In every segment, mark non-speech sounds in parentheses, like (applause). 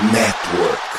Network.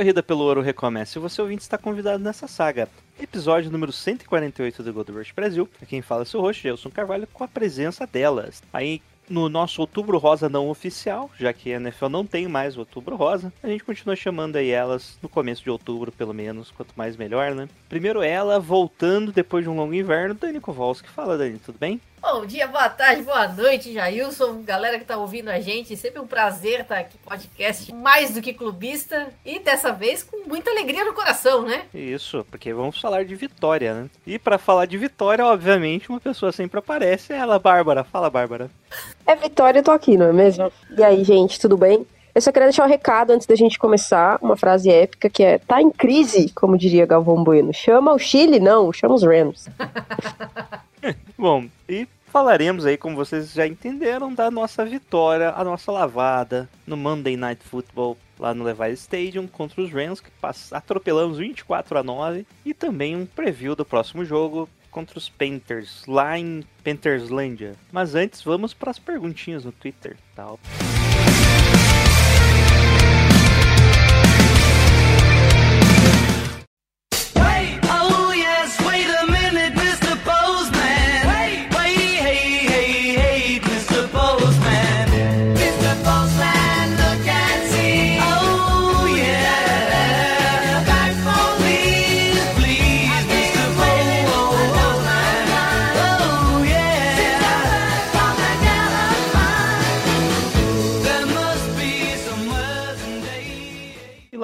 Corrida pelo ouro recomeça. E você ouvinte está convidado nessa saga. Episódio número 148 do Gold Rush Brasil. Aqui quem fala é seu host, Gelson Carvalho, com a presença delas. Aí no nosso Outubro Rosa não oficial, já que a NFL não tem mais o Outubro Rosa, a gente continua chamando aí elas no começo de outubro, pelo menos, quanto mais melhor, né? Primeiro ela, voltando depois de um longo inverno, Dani Kowalski. Fala, Dani, tudo bem? Bom dia, boa tarde, boa noite, Jailson, galera que tá ouvindo a gente. Sempre um prazer estar aqui no podcast mais do que clubista e dessa vez com muita alegria no coração, né? Isso, porque vamos falar de vitória, né? E para falar de vitória, obviamente, uma pessoa sempre aparece, é ela, Bárbara. Fala, Bárbara. É Vitória, eu tô aqui, não é mesmo? E aí, gente, tudo bem? Eu só queria deixar um recado antes da gente começar, uma frase épica que é: tá em crise, como diria Galvão Bueno. Chama o Chile? Não, chama os Rams. (laughs) Bom, e falaremos aí, como vocês já entenderam, da nossa vitória, a nossa lavada no Monday Night Football lá no Levi Stadium contra os Rams, que atropelamos 24 a 9 e também um preview do próximo jogo contra os Panthers lá em Pantherslândia. Mas antes, vamos para as perguntinhas no Twitter. Oh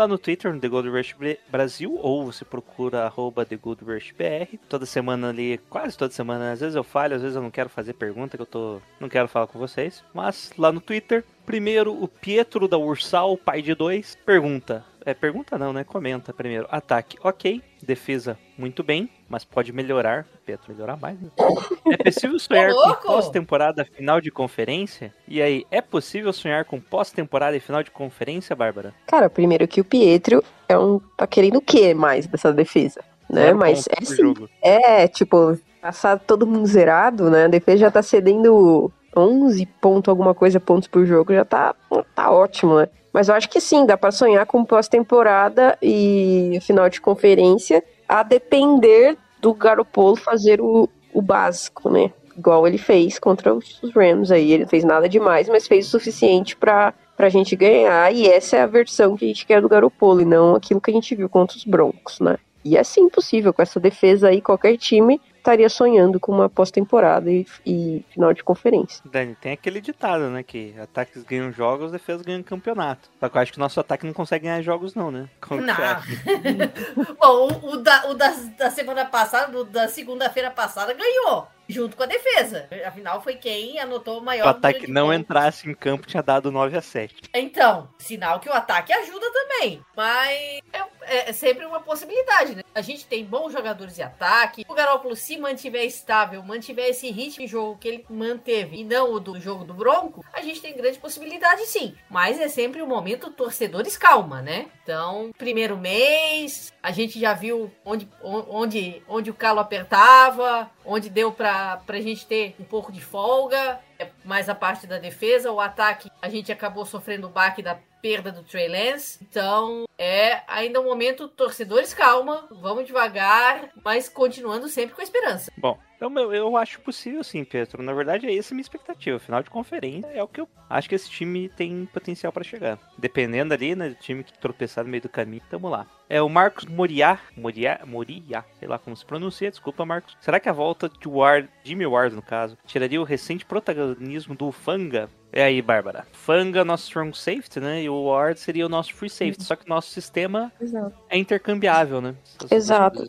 no Twitter, no The Gold Rush Bra- Brasil, ou você procura arroba The Gold Rush BR. Toda semana ali, quase toda semana, às vezes eu falho, às vezes eu não quero fazer pergunta, que eu tô. não quero falar com vocês. Mas lá no Twitter, primeiro o Pietro da Ursal, pai de dois, pergunta. É, pergunta não, né? Comenta primeiro. Ataque, ok. Defesa, muito bem. Mas pode melhorar. Pietro, melhorar mais. Né? (laughs) É possível sonhar com pós-temporada final de conferência? E aí, é possível sonhar com pós-temporada e final de conferência, Bárbara? Cara, primeiro que o Pietro é um. tá querendo o quê mais dessa defesa? Né? Zero Mas é sim. É, tipo, passar todo mundo zerado, né? A defesa já tá cedendo 11 pontos, alguma coisa, pontos por jogo, já tá, tá ótimo, né? Mas eu acho que sim, dá pra sonhar com pós-temporada e final de conferência, a depender do Garopolo fazer o, o básico, né? Igual ele fez contra os Rams aí. Ele não fez nada demais, mas fez o suficiente pra, pra gente ganhar. E essa é a versão que a gente quer do Garopolo, e não aquilo que a gente viu contra os Broncos, né? E é sim possível, com essa defesa aí, qualquer time estaria sonhando com uma pós-temporada e, e final de conferência. Dani, tem aquele ditado, né? Que ataques ganham jogos, defesas ganham campeonato. Só que eu acho que o nosso ataque não consegue ganhar jogos, não, né? Como Não. (laughs) Bom, o, o da, o da, da semana passada, o da segunda-feira passada, ganhou. Junto com a defesa. Afinal, foi quem anotou o maior. Se o ataque não pontos. entrasse em campo, tinha dado 9 a 7 Então, sinal que o ataque ajuda também. Mas é, é sempre uma possibilidade, né? A gente tem bons jogadores de ataque. O Garoppolo, se mantiver estável, mantiver esse ritmo de jogo que ele manteve e não o do jogo do Bronco, a gente tem grande possibilidade sim. Mas é sempre um momento torcedores calma, né? Então, primeiro mês, a gente já viu onde, onde, onde o calo apertava, onde deu pra, pra gente ter um pouco de folga. É mais a parte da defesa, o ataque a gente acabou sofrendo o baque da perda do Trey Lance. Então, é ainda um momento, torcedores, calma, vamos devagar, mas continuando sempre com a esperança. Bom, então eu, eu acho possível sim, Pedro. Na verdade, é essa a minha expectativa. Final de conferência é o que eu acho que esse time tem potencial para chegar. Dependendo ali, né, do time que tropeçar no meio do caminho, tamo lá. É o Marcos Moriá, Moriá, Moriá, sei lá como se pronuncia, desculpa, Marcos. Será que a volta de Ward, Jimmy Ward no caso, tiraria o recente protagonismo do Fanga? É aí, Bárbara. Fanga, nosso strong safety, né? E o Ward seria o nosso free safety. Só que o nosso sistema Exato. é intercambiável, né? Essas Exato.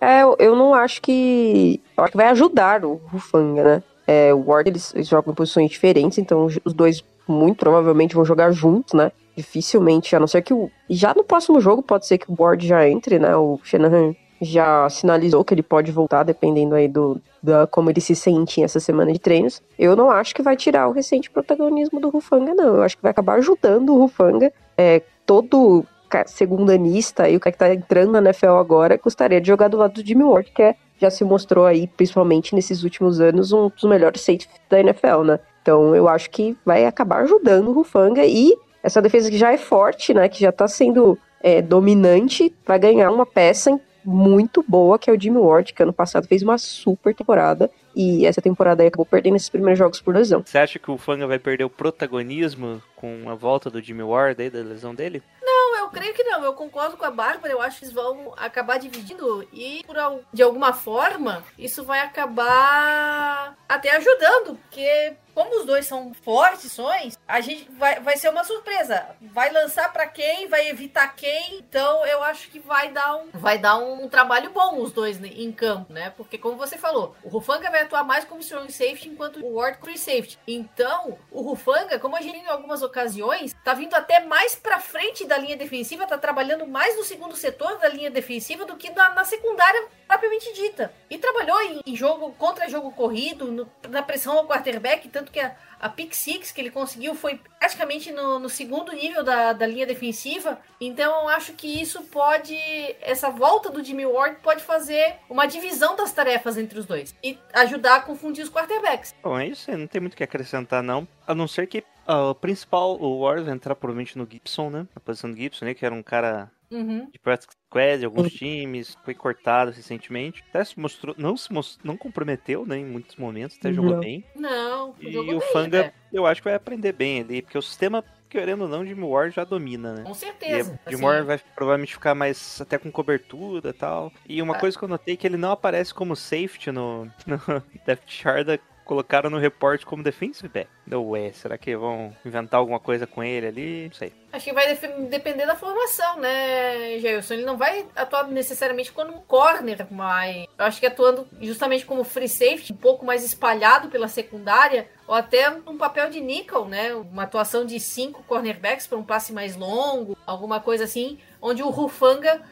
É, eu- não acho que. Eu acho que vai ajudar o Rufanga, né? É, o Ward eles, eles jogam em posições diferentes, então os dois muito provavelmente vão jogar juntos, né? Dificilmente, a não ser que o. Já no próximo jogo pode ser que o Ward já entre, né? O Shanahan já sinalizou que ele pode voltar, dependendo aí do da como ele se sente essa semana de treinos. Eu não acho que vai tirar o recente protagonismo do Rufanga, não. Eu acho que vai acabar ajudando o Rufanga. É, todo segundanista e o cara que tá entrando na NFL agora gostaria de jogar do lado do Jimmy Ward, que é, já se mostrou aí, principalmente nesses últimos anos, um dos melhores safeties da NFL, né? Então eu acho que vai acabar ajudando o Rufanga e essa defesa que já é forte, né? Que já tá sendo é, dominante, vai ganhar uma peça muito boa, que é o Jimmy Ward, que ano passado fez uma super temporada. E essa temporada aí acabou perdendo esses primeiros jogos por lesão. Você acha que o Fanga vai perder o protagonismo com a volta do Jimmy Ward aí, da lesão dele? Não, eu creio que não. Eu concordo com a Bárbara. Eu acho que eles vão acabar dividindo e, por, de alguma forma, isso vai acabar até ajudando. Porque, como os dois são fortes, sões, a gente vai, vai ser uma surpresa. Vai lançar pra quem? Vai evitar quem? Então, eu acho que vai dar um, vai dar um, trabalho bom os dois né, em campo, né? Porque, como você falou, o Rufanga vai atuar mais como strong safety enquanto o Ward free safety. Então, o Rufanga, como a gente em algumas ocasiões, tá vindo até mais pra frente da linha defensiva, tá trabalhando mais no segundo setor da linha defensiva do que na, na secundária propriamente dita. E trabalhou em, em jogo contra jogo corrido, no- na pressão ao quarterback, tanto que a, a pick six que ele conseguiu foi praticamente no, no segundo nível da, da linha defensiva. Então eu acho que isso pode. Essa volta do Jimmy Ward pode fazer uma divisão das tarefas entre os dois e ajudar a confundir os quarterbacks. Bom, é isso não tem muito o que acrescentar, não. A não ser que o principal, o Ward vai entrar provavelmente no Gibson, né? Na posição do Gibson, né? Que era um cara Uhum. de practice squad de alguns times, foi cortado recentemente. Até se mostrou, não se mostrou, não comprometeu, né? Em muitos momentos, até jogou Não. bem. Não, E jogou o bem, Fanga, até. eu acho que vai aprender bem ali, porque o sistema, querendo ou não, Jimmy Ward já domina, né? Com E certeza. o Jimmy assim. Ward vai provavelmente ficar mais até com cobertura e tal. E uma Ah. coisa que eu notei é que ele não aparece como safety no, (laughs) no depth chart, colocaram no report como defensive back. Não é, será que vão inventar alguma coisa com ele ali? Não sei. Acho que vai depender da formação, né, Jailson? Ele não vai atuar necessariamente como um corner, mas eu acho que atuando justamente como free safety, um pouco mais espalhado pela secundária, ou até um papel de nickel, né? Uma atuação de cinco cornerbacks para um passe mais longo, alguma coisa assim, onde o Rufanga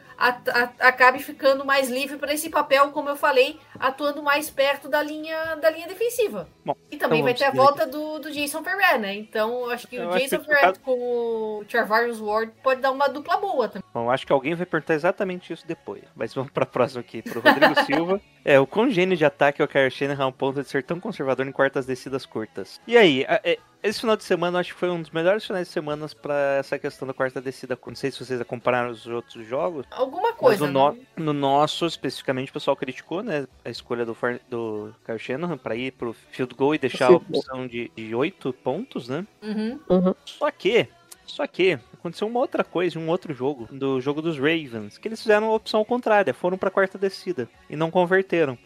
acabe ficando mais livre para esse papel, como eu falei, atuando mais perto da linha, da linha defensiva. Bom, e também então vai ter a volta do, do Jason Ferrer, né? Então eu acho que Eu o Jason Ferrer caso- com o Charvarius Ward pode dar uma dupla boa também. Bom, acho que alguém vai perguntar exatamente isso depois. Mas vamos pra próxima aqui, pro Rodrigo (laughs) Silva. É, o quão gênio de ataque é o Kyle Shanahan ao ponto de ser tão conservador em quartas descidas curtas. E aí, a- é, esse final de semana acho que foi um dos melhores finais de semana pra essa questão da quarta descida curta. Não sei se vocês acompanharam os outros jogos. Alguma Mas coisa, no, no- né? no nosso, especificamente, o pessoal criticou, né? A escolha do, do Kyle Shanahan pra ir pro field goal e deixar a opção de, de 8 pontos, né? Uhum. Só que, só que, aconteceu uma outra coisa em um outro jogo, do jogo dos Ravens, que eles fizeram a opção contrária, foram pra quarta descida e não converteram.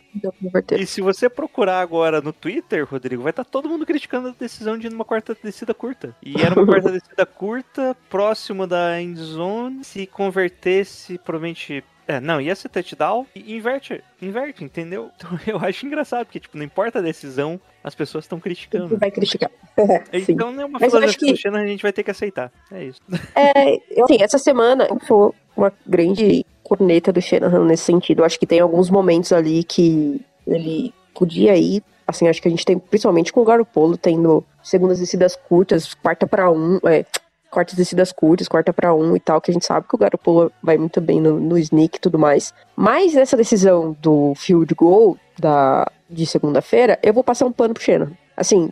Converter. E se você procurar agora no Twitter, Rodrigo, vai estar todo mundo criticando a decisão de ir numa quarta descida curta. E era uma quarta (laughs) descida curta, próximo da end zone, se convertesse, provavelmente é, não, ia ser touchdown e inverte, inverte, entendeu? (laughs) Então eu acho engraçado, porque, tipo, não importa a decisão, as pessoas estão criticando. Vai criticar. (laughs) Sim. Então, é uma Mas filosofia que- Shannon, a gente vai ter que aceitar. É isso. (laughs) É, eu, assim, essa semana sou uma grande corneta do Shanahan nesse sentido. Eu acho que tem alguns momentos ali que ele podia ir. Assim, acho que a gente tem, principalmente com o Garopolo, tendo segundas descidas curtas, quarta pra um, é, quartas descidas curtas, quarta pra um e tal, que a gente sabe que o Garopolo vai muito bem no, no sneak e tudo mais. Mas essa decisão do field goal da, de segunda-feira, eu vou passar um pano pro Shanahan. Assim,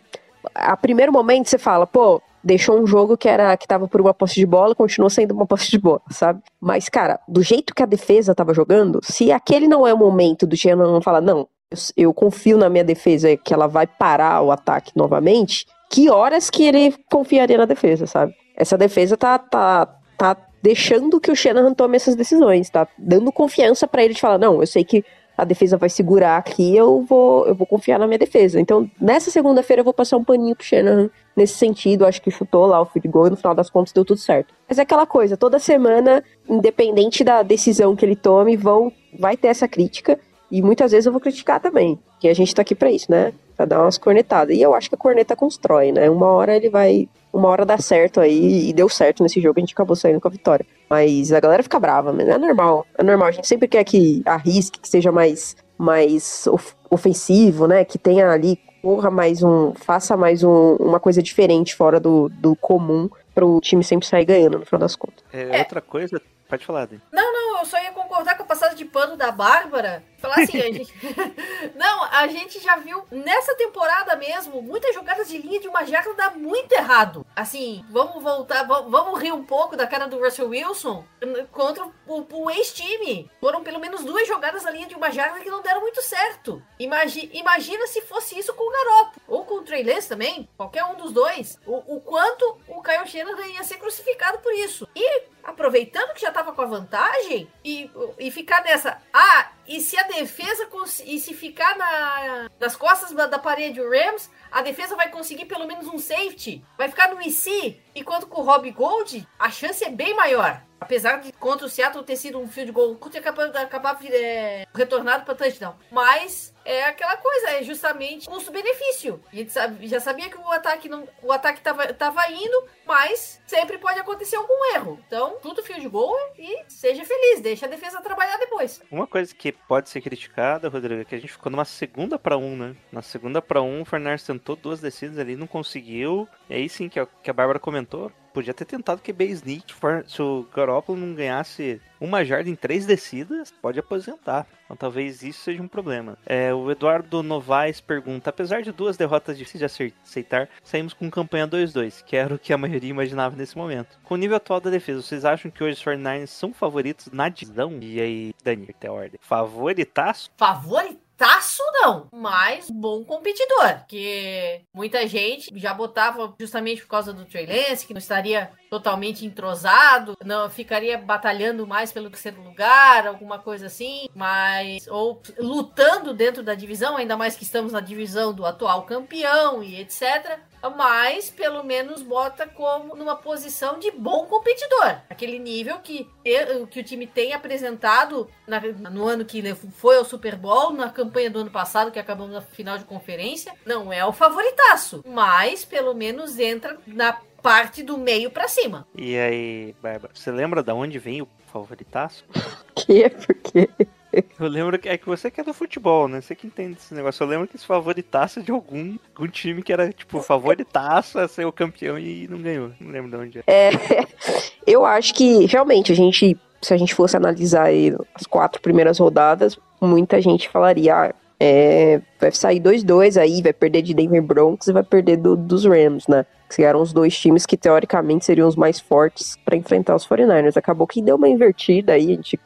a primeiro momento você fala, pô, deixou um jogo que era que tava por uma posse de bola, continuou sendo uma posse de bola, sabe? Mas, cara, do jeito que a defesa tava jogando, se aquele não é o momento do Shannon não falar, não, eu, eu confio na minha defesa que ela vai parar o ataque novamente, que horas que ele confiaria na defesa, sabe? Essa defesa tá, tá, tá deixando que o Shanahan tome essas decisões, tá dando confiança pra ele de falar, não, eu sei que a defesa vai segurar aqui, eu vou, eu vou confiar na minha defesa. Então, nessa segunda-feira eu vou passar um paninho pro Shanahan nesse sentido, acho que chutou lá o field goal e no final das contas deu tudo certo. Mas é aquela coisa, toda semana, independente da decisão que ele tome, vão, vai ter essa crítica. E muitas vezes eu vou criticar também. Que a gente tá aqui pra isso, né? Pra dar umas cornetadas. E eu acho que a corneta constrói, né? Uma hora ele vai. Uma hora dá certo aí. E deu certo nesse jogo, a gente acabou saindo com a vitória. Mas a galera fica brava, mas é normal. É normal. A gente sempre quer que arrisque, que seja mais, mais of- ofensivo, né? Que tenha ali, corra mais um. Faça mais um- uma coisa diferente fora do, do comum pro time sempre sair ganhando, no final das contas. É, outra coisa, pode falar, Dani. Não, eu só ia concordar com a passada de pano da Bárbara. Falar assim, a gente. (laughs) Não, a gente já viu nessa temporada mesmo muitas jogadas de linha de uma jarda dá muito errado. Assim, vamos voltar, va- vamos rir um pouco da cara do Russell Wilson contra o, o ex-time. Foram pelo menos duas jogadas na linha de uma jarda que não deram muito certo. Imagi- imagina se fosse isso com o Garoppolo ou com o Trey Lance também, qualquer um dos dois. O, o quanto o Kyle Shanahan ia ser crucificado por isso. E aproveitando que já tava com a vantagem e, e ficar nessa. Ah, e se a defesa e se ficar na, nas costas da, parede o Rams, a defesa vai conseguir pelo menos um safety. Vai ficar no IC, enquanto com o Rob Gold, a chance é bem maior. Apesar de contra o Seattle ter sido um field goal, ter acabar, acabar é, retornado para touchdown. Mas é aquela coisa, é justamente custo-benefício. A gente sabe- já sabia que o ataque não, o ataque tava, tava indo, mas sempre pode acontecer algum erro. Então, tudo field goal e seja feliz, deixa a defesa trabalhar depois. Uma coisa que pode ser criticada, Rodrigo, é que a gente ficou numa segunda pra um, né? Na segunda pra um, o Fernandes tentou duas descidas ali, não conseguiu. E aí sim, que a, que a Bárbara comentou, podia ter tentado QB sneak. Se o Garoppolo não ganhasse uma jarda em três descidas, pode aposentar. Então talvez isso seja um problema. É, o Eduardo Novaes pergunta, apesar de duas derrotas difíceis de aceitar, saímos com campanha 2-2, que era o que a maioria imaginava nesse momento. Com o nível atual da defesa, vocês acham que hoje os 49ers são favoritos na divisão? E aí, Dani, tem a ordem. Favoritaço? Favoritaço não, mas bom competidor. Porque muita gente já botava justamente por causa do Trey Lance, que não estaria totalmente entrosado, não ficaria batalhando mais pelo terceiro lugar, alguma coisa assim, mas ou lutando dentro da divisão, ainda mais que estamos na divisão do atual campeão e etc. Mas pelo menos bota como numa posição de bom competidor, aquele nível que, que o time tem apresentado na- no ano que foi ao Super Bowl, na campanha do ano passado, que acabamos na final de conferência. Não é o favoritaço, mas pelo menos entra na parte do meio pra cima. E aí, Bárbara, você lembra da onde vem o favoritaço? (laughs) Que? Porque (laughs) Eu lembro que é que você que é do futebol, né? Você que entende esse negócio. Eu lembro que esse favoritaço é de algum, algum time que era, tipo, favoritaço a ser o campeão e não ganhou. Não lembro de onde é. (laughs) eu acho que realmente a gente, se a gente fosse analisar as quatro primeiras rodadas, muita gente falaria, ah, é, vai sair 2-2 aí, vai perder de Denver Broncos e vai perder do- dos Rams, né? Que eram os dois times que teoricamente seriam os mais fortes para enfrentar os 49ers. Acabou que deu uma invertida aí, a gente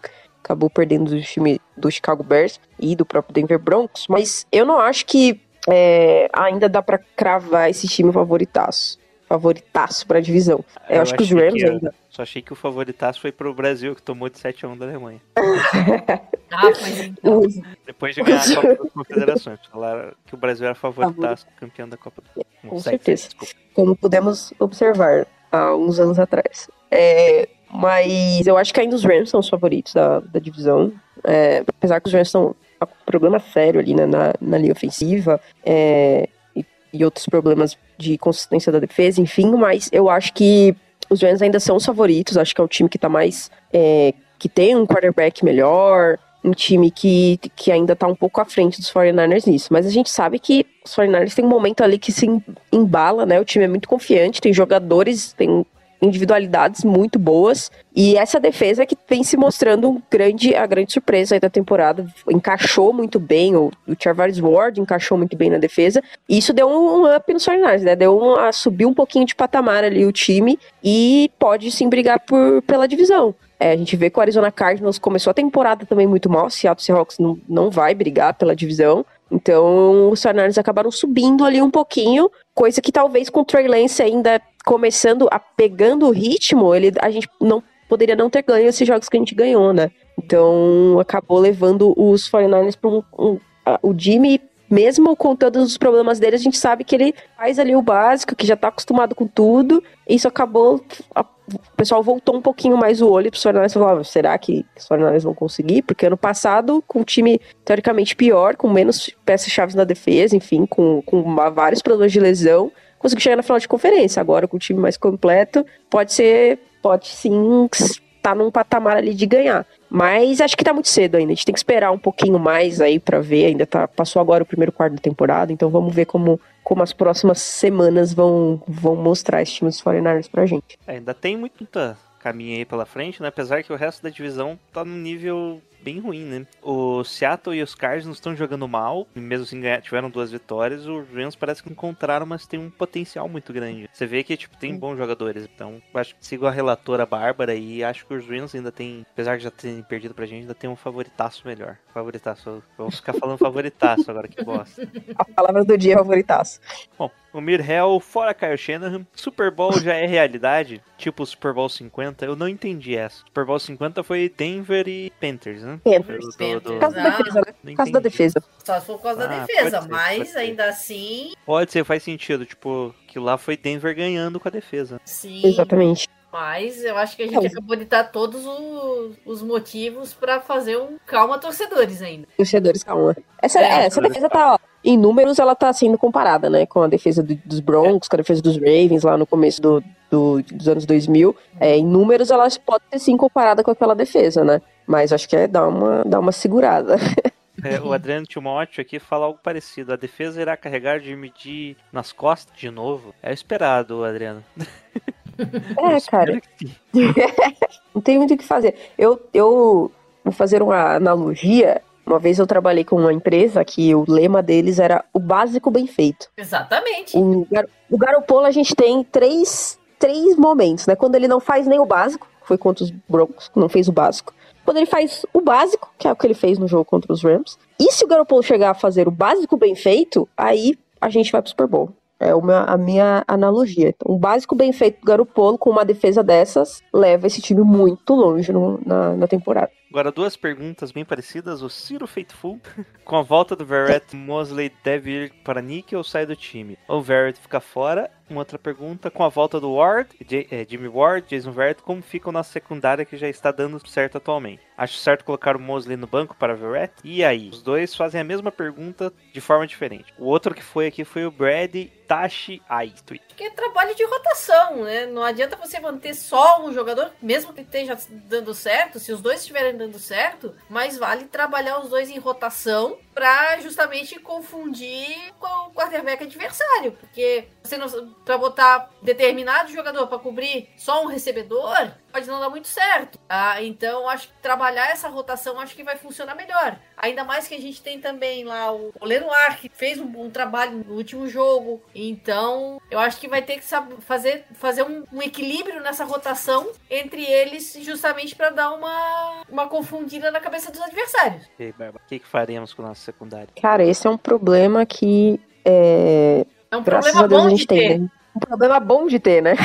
acabou perdendo do time do Chicago Bears e do próprio Denver Broncos, mas eu não acho que é, ainda dá para cravar esse time favoritaço. Favoritaço pra divisão. Eu, acho que os Rams que, ainda. Só achei que o favoritaço foi pro Brasil, que tomou de 7x1 da Alemanha. (laughs) Ah, mas então. Depois de ganhar a Copa (laughs) das Confederações. Falaram que o Brasil era favoritaço, campeão da Copa do Mundo. Com certeza. desculpa. como pudemos observar há uns anos atrás. É, mas eu acho que ainda os Rams são os favoritos da, da divisão. É, apesar que os Rams estão com problema sério ali né, na, na linha ofensiva é, e, e outros problemas de consistência da defesa, enfim, mas eu acho que os Rams ainda são os favoritos. Acho que é o time que tá mais. é, que tem um quarterback melhor. Um time que, que ainda tá um pouco à frente dos 49ers nisso. Mas a gente sabe que os 49ers tem um momento ali que se embala, né? O time é muito confiante, tem jogadores, tem individualidades muito boas. E essa defesa que vem se mostrando um grande, a grande surpresa aí da temporada. Encaixou muito bem, o, o Charvarius Ward encaixou muito bem na defesa. E isso deu um, um up nos 49ers, né? Deu um, a subir um pouquinho de patamar ali o time e pode sim brigar por, pela divisão. É, a gente vê que o Arizona Cardinals começou a temporada também muito mal. Seattle Seahawks não, não vai brigar pela divisão. Então, os 49ers acabaram subindo ali um pouquinho. Coisa que talvez com o Trey Lance ainda começando a pegando o ritmo, ele, a gente não poderia não ter ganho esses jogos que a gente ganhou, né? Então, acabou levando os 49ers para um, um, o Jimmy mesmo com todos os problemas dele, a gente sabe que ele faz ali o básico, que já tá acostumado com tudo. Isso acabou a- o pessoal voltou um pouquinho mais o olho pros 49ers e falou, "Ah, será que os 49ers vão conseguir? Porque ano passado, com um time teoricamente pior, com menos peças-chave na defesa, enfim, com, com vários problemas de lesão, conseguiu chegar na final de conferência. Agora, com o time mais completo, pode ser, pode sim estar num patamar ali de ganhar. Mas acho que tá muito cedo ainda. A gente tem que esperar um pouquinho mais aí pra ver. Ainda tá, passou agora o primeiro quarto da temporada, então vamos ver como, como as próximas semanas vão, vão mostrar esse time dos 49ers pra gente. É, ainda tem muita caminho aí pela frente, né? Apesar que o resto da divisão tá num nível bem ruim, né? O Seattle e os Cardinals estão jogando mal, e mesmo assim tiveram duas vitórias. Os Rams parece que encontraram, mas tem um potencial muito grande. Você vê que tipo tem bons jogadores, então eu acho que sigo a relatora Bárbara e acho que os Rams ainda tem, apesar de já terem perdido pra gente, ainda tem um favoritaço melhor. Favoritaço, vamos ficar falando favoritaço agora que bosta. A palavra do dia é favoritaço. Bom, o Mirhel, fora Kyle Shanahan, Super Bowl já é realidade? Tipo o Super Bowl 50? Eu não entendi essa. Super Bowl 50 foi Denver e Panthers, né? Panthers. Do- do- Panthers. do- Por causa da defesa, né? Por causa da defesa. Só se for por causa da Ah, defesa, pode ser, mas ainda assim, Pode ser, faz sentido. Tipo, que lá foi Denver ganhando com a defesa. sim. Exatamente. Mas eu acho que a gente É, acabou de dar todos os, os motivos pra fazer um calma torcedores ainda. Torcedores, calma. Essa, É, é, essa defesa tá, ó, em números, ela tá sendo comparada, né? Com a defesa do- dos Broncos, com a defesa dos Ravens lá no começo do, do- dos anos 2000. É, em números, ela pode ser sim comparada com aquela defesa, né? Mas acho que é dar uma, dar uma segurada. É, o Adriano Timóteo aqui fala algo parecido. A defesa irá carregar de medir nas costas de novo. É esperado, Adriano. (laughs) (laughs) É, cara. (laughs) Não tem muito o que fazer. Eu, eu vou fazer uma analogia. Uma vez eu trabalhei com uma empresa que o lema deles era o básico bem feito. Exatamente. O, Gar o Garoppolo a gente tem três, três momentos, né? Quando ele não faz nem o básico, foi contra os Broncos, não fez o básico. Quando ele faz o básico, que é o que ele fez no jogo contra os Rams. E se o Garoppolo chegar a fazer o básico bem feito, aí a gente vai pro Super Bowl. É uma, a minha analogia. Então, o básico bem feito do Garoppolo com uma defesa dessas leva esse time muito longe no- na, na temporada. Agora, duas perguntas bem parecidas. O Ciro Faithful, com a volta do Verrett, Mosley deve ir para Nick ou sai do time? Ou o Verrett fica fora? Uma outra pergunta, com a volta do Ward, J- eh, Jimmy Ward, Jason Verrett, como ficam na secundária que já está dando certo atualmente? Acho certo colocar o Mosley no banco para Verrett? E aí? Os dois fazem a mesma pergunta de forma diferente. O outro que foi aqui foi o Brad Tashi Aitui. Porque é trabalho de rotação, né? Não adianta você manter só um jogador, mesmo que esteja dando certo, se os dois estiverem dando certo, mais vale trabalhar os dois em rotação pra justamente confundir com o quarterback adversário. Porque você não, pra botar determinado jogador pra cobrir só um recebedor, pode não dar muito certo. Tá? Então, acho que trabalhar essa rotação acho que vai funcionar melhor. Ainda mais que a gente tem também lá o, o Lenoir, que fez um bom trabalho no último jogo. Então, eu acho que vai ter que fazer, fazer um, um equilíbrio nessa rotação entre eles, justamente para dar uma, uma confundida na cabeça dos adversários. E aí, Barba, o que, que faremos com a nossa secundária? Cara, esse é um problema que é, É um Graças problema a Deus bom a de gente ter. tem. né? Um problema bom de ter, né?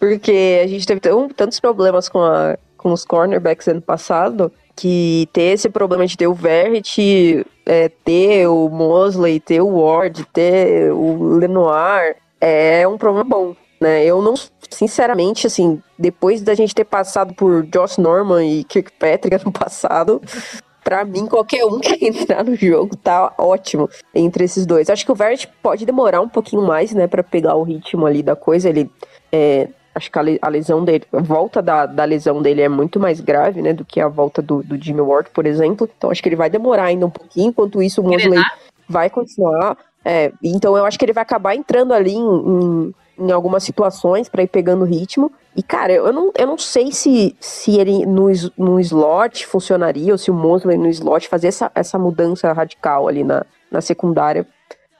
Porque a gente teve tão- tantos problemas com, a, com os cornerbacks ano passado que ter esse problema de ter o Verrett, é, ter o Mosley, ter o Ward, ter o Lenoir, é um problema bom. Né? Eu não, sinceramente, assim, depois da gente ter passado por Josh Norman e Kirkpatrick ano passado, (laughs) pra mim, qualquer um que entrar no jogo tá ótimo entre esses dois. Acho que o Verrett pode demorar um pouquinho mais, né, pra pegar o ritmo ali da coisa. Ele, é, acho que a, le- a lesão dele, a volta da, da lesão dele é muito mais grave, né, do que a volta do, do Jimmy Ward, por exemplo. Então acho que ele vai demorar ainda um pouquinho. Enquanto isso, o Mosley vai continuar. É, então eu acho que ele vai acabar entrando ali em, em, em algumas situações pra ir pegando ritmo. E, cara, eu não, eu não sei se, se ele no, no slot funcionaria, ou se o Mosley no slot fazer essa, essa mudança radical ali na, na secundária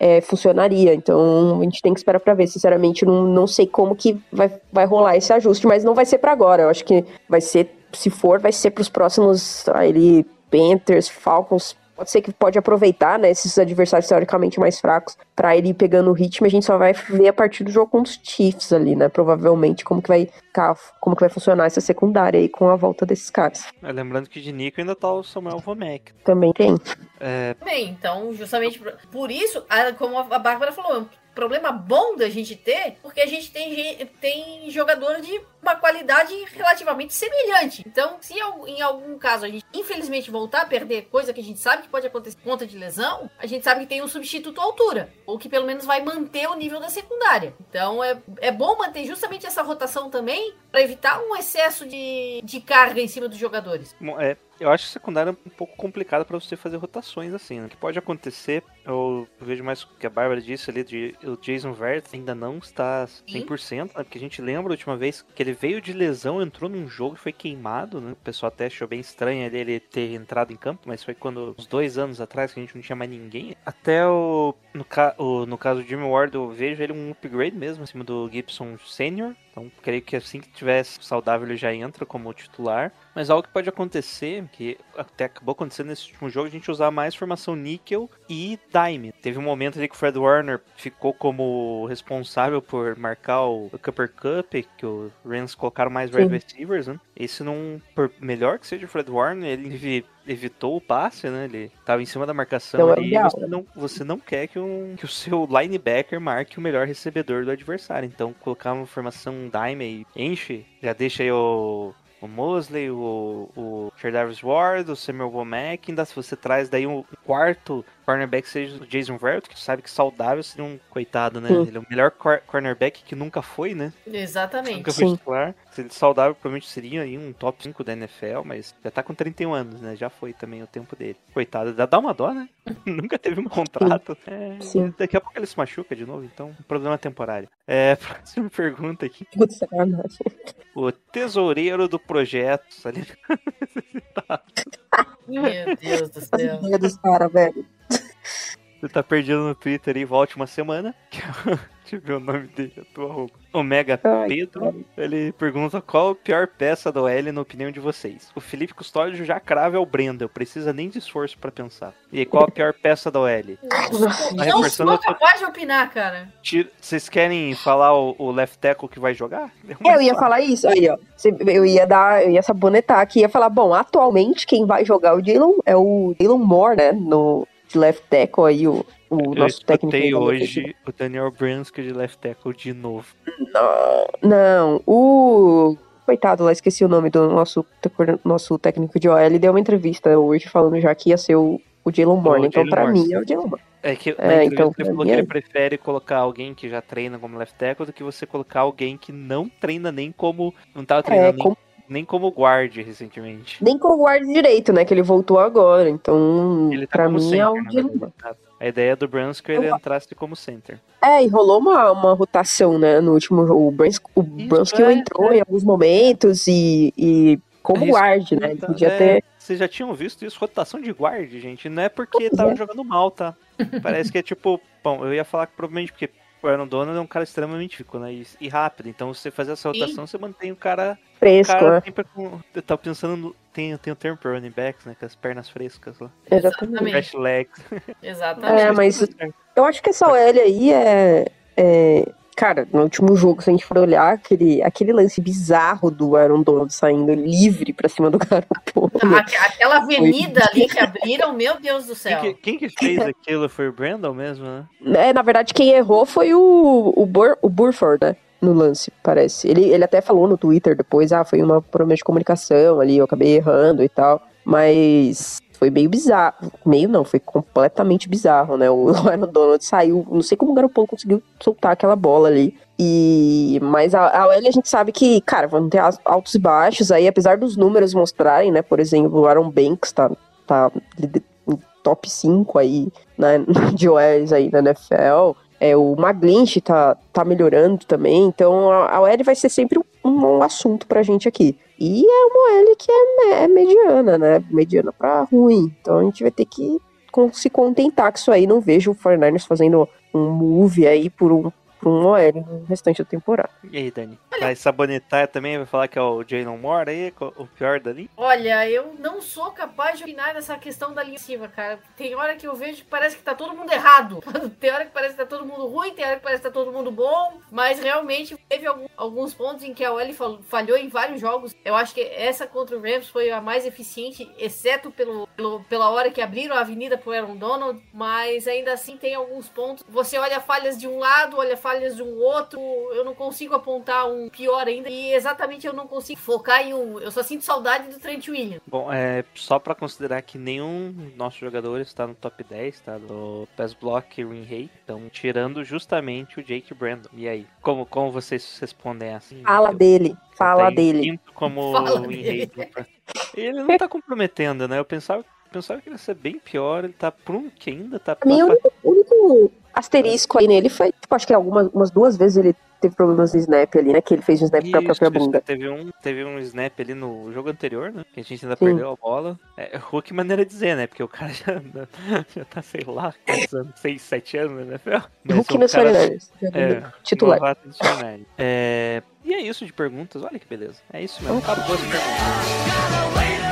é, funcionaria. Então a gente tem que esperar pra ver. Sinceramente, não, não sei como que vai, vai rolar esse ajuste, mas não vai ser pra agora. Eu acho que vai ser, se for, vai ser pros próximos ah, ele, Panthers, Falcons. Pode ser que pode aproveitar, né, esses adversários teoricamente mais fracos pra ele ir pegando o ritmo. A gente só vai ver a partir do jogo contra os Chiefs ali, né? Provavelmente como que vai ficar, como que vai funcionar essa secundária aí com a volta desses caras. É, lembrando que de Nico ainda tá o Samuel Vomek. Também tem. É, Bem, então, justamente por- isso, como a Bárbara falou, é um problema bom da gente ter, porque a gente tem, tem jogador de uma qualidade relativamente semelhante. Então, se em algum caso a gente infelizmente voltar a perder coisa que a gente sabe que pode acontecer por conta de lesão, a gente sabe que tem um substituto à altura, ou que pelo menos vai manter o nível da secundária. Então é, é bom manter justamente essa rotação também para evitar um excesso de, de carga em cima dos jogadores. É, eu acho que secundária é um pouco complicado pra você fazer rotações assim, né? O que pode acontecer, eu vejo mais o que a Bárbara disse ali, de o Jason Vert ainda não está 100%, né? Porque a gente lembra a última vez que ele veio de lesão, entrou num jogo e foi queimado, né? O pessoal até achou bem estranho ele ter entrado em campo, mas foi quando, uns dois anos atrás, que a gente não tinha mais ninguém. Até o, no, ca, o, no caso do Jimmy Ward, eu vejo ele um upgrade mesmo, acima do Gibson Senior. Então, creio que assim que tivesse saudável, ele já entra como titular. Mas algo que pode acontecer, que até acabou acontecendo nesse último jogo, a gente usar mais formação níquel e dime. Teve um momento ali que o Fred Warner ficou como responsável por marcar o, Cupper Cup, que o Rams colocaram mais wide receivers, né? Esse não, por melhor que seja o Fred Warner, ele evitou o passe, né? Ele tava em cima da marcação Então é e ideal, você não, você não quer que, um, que o seu linebacker marque o melhor recebedor do adversário. Então, colocar uma formação dime e enche, já deixa aí o, o Mosley, o, o Ward, o Samuel Womack, ainda se você traz daí um quarto cornerback, seja o Jason Verrett, que sabe que saudável seria um coitado, né? Sim. Ele é o melhor cor- cornerback que nunca foi, né? Exatamente. Nunca foi titular. Se ele saudável, provavelmente seria aí um top 5 da NFL, mas já tá com 31 anos, né? Já foi também o tempo dele. Coitado, dá, uma dó, né? (laughs) Nunca teve um contrato. É, Sim. Daqui a pouco ele se machuca de novo, então problema temporário. É, (laughs) próxima pergunta aqui. Putz, sacanagem. O tesoureiro do projeto. ali- (laughs) Meu Deus do céu. ideias dos caras, velho. Você tá perdido no Twitter aí, volte uma semana. Que eu- (laughs) Deixa eu ver o nome dele, a tua roupa. Omega Ai, Pedro, ele pergunta qual a pior peça da OL na opinião de vocês. O Felipe Custódio já crava é o Brenda, precisa nem de esforço pra pensar. E qual a pior peça da OL? Não reforçando sou capaz de opinar, cara. Tira- Vocês querem falar o, o left tackle que vai jogar? É, (laughs) eu ia falar isso, aí, ó. Eu ia dar, eu ia sabonetar aqui, ia falar, bom, atualmente quem vai jogar o Jalen é o Jalen Moore, né? No de left tackle aí, o, o Eu nosso técnico. da hoje o Daniel Bransky de left tackle de novo. Não, não, o. Coitado lá, esqueci o nome do nosso, nosso técnico de OL. Ele deu uma entrevista hoje falando já que ia ser o, o Jalen Moore. O então, pra Moore. mim, é o Jalen Moore. É que na É, então, ele falou que é- ele prefere colocar alguém que já treina como left tackle do que você colocar alguém que não treina nem como. Não tava É, treinando nem, com- nem como guard recentemente. nem com o guarda direito, né? Que ele voltou agora. Então, Ele tá pra como mim, center, é Jalen verdade. Moore. A ideia do Bransky é ele entrasse como center. É, e rolou uma, uma rotação, né? No último jogo. O, Brans, o Bransky é, entrou em alguns momentos e, e como É isso guard, eu né? Ele ia podia É, ter. Vocês já tinham visto isso? Rotação de guard, gente. Não é porque Pois tava é. jogando mal, tá? (laughs) Parece que é tipo. Bom, eu ia falar que provavelmente porque o Aaron Donald é um cara extremamente físico, né? E, e rápido. Então, você fazer essa rotação, você mantém o cara. O Fresco, cara né? sempre com. Eu tava pensando. No, tem, tem o termo para running backs, né? Com as pernas frescas lá. Exatamente. Fresh legs. (laughs) Exatamente. É, mas (laughs) eu acho que essa OL aí é, é- Cara, no último jogo, se a gente for olhar, aquele, aquele lance bizarro do Aaron Donald saindo livre pra cima do (laughs) Garoppolo. Aque- Aquela avenida ali que abriram, meu Deus do céu. Quem que, quem que fez aquilo foi o Brandon mesmo, né? É, na verdade, quem errou foi o, o, Bur, o Burford, né? No lance, parece. Ele, ele até falou no Twitter depois, ah, foi uma problema de comunicação ali, eu acabei errando e tal. Mas foi meio bizarro. Meio não, foi completamente bizarro, né? O (laughs) Aaron Donald saiu, não sei como o Garoppolo conseguiu soltar aquela bola ali. E mas a, a a gente sabe que, cara, vão ter altos e baixos aí, apesar dos números mostrarem, né? Por exemplo, o Aaron Banks tá, tá top 5 aí, né, (laughs) de OLs aí na NFL. É, o Maglinch tá, tá melhorando também, então a, a vai ser sempre um, um assunto pra gente aqui. E é uma OL que é, é mediana, né? Mediana pra ruim. Então a gente vai ter que se contentar com isso aí. Não vejo o 49ers fazendo um move aí por um, um OL no restante da temporada. E aí, Dani? Vai sabonetar também? Vai falar que é o Jalen Moore aí? O pior dali? Olha, eu não sou capaz de opinar nessa questão da linha ofensiva, cara. Tem hora que eu vejo que parece que tá todo mundo errado. (laughs) Tem hora que parece que tá todo mundo ruim, tem hora que parece que tá todo mundo bom. Mas realmente teve alguns pontos em que a OL fal- falhou em vários jogos. Eu acho que essa contra o Rams foi a mais eficiente, exceto pelo, pelo- pela hora que abriram a avenida pro Aaron Donald. Mas ainda assim tem alguns pontos. Você olha falhas de um lado, olha falhas falhas de um outro, eu não consigo apontar um pior ainda. E exatamente eu não consigo focar em um. Eu só sinto saudade do Trent Williams. Bom, é só pra considerar que nenhum dos nossos jogadores está no top 10, tá? Do Pass Block e Win Rate. Então, tirando justamente o Jake Brandon. E aí? Como, como vocês respondem assim? Fala Eu- dele, fala tá dele. como (laughs) Fala Win dele. Rate. Ele não tá comprometendo, né? Eu pensava, pensava que ele ia ser bem pior. Ele tá por um que ainda tá. Pra mim, o único asterisco aí nele foi, tipo, acho que algumas umas duas vezes ele teve problemas no snap ali, né? Que ele fez um snap pra Isso, própria isso, bunda. Teve um, teve um snap ali no jogo anterior, né? Que a gente ainda Sim. perdeu a bola. É, Hulk maneira de dizer, né? Porque o cara (laughs) já, já tá, sei lá, anos, 6, 7 anos NFL. Mas Hulk é nos cara- 49ers. É, Titular. novato dos 49ers. É, e é isso de perguntas. Olha que beleza. É isso mesmo. Acabou as perguntas.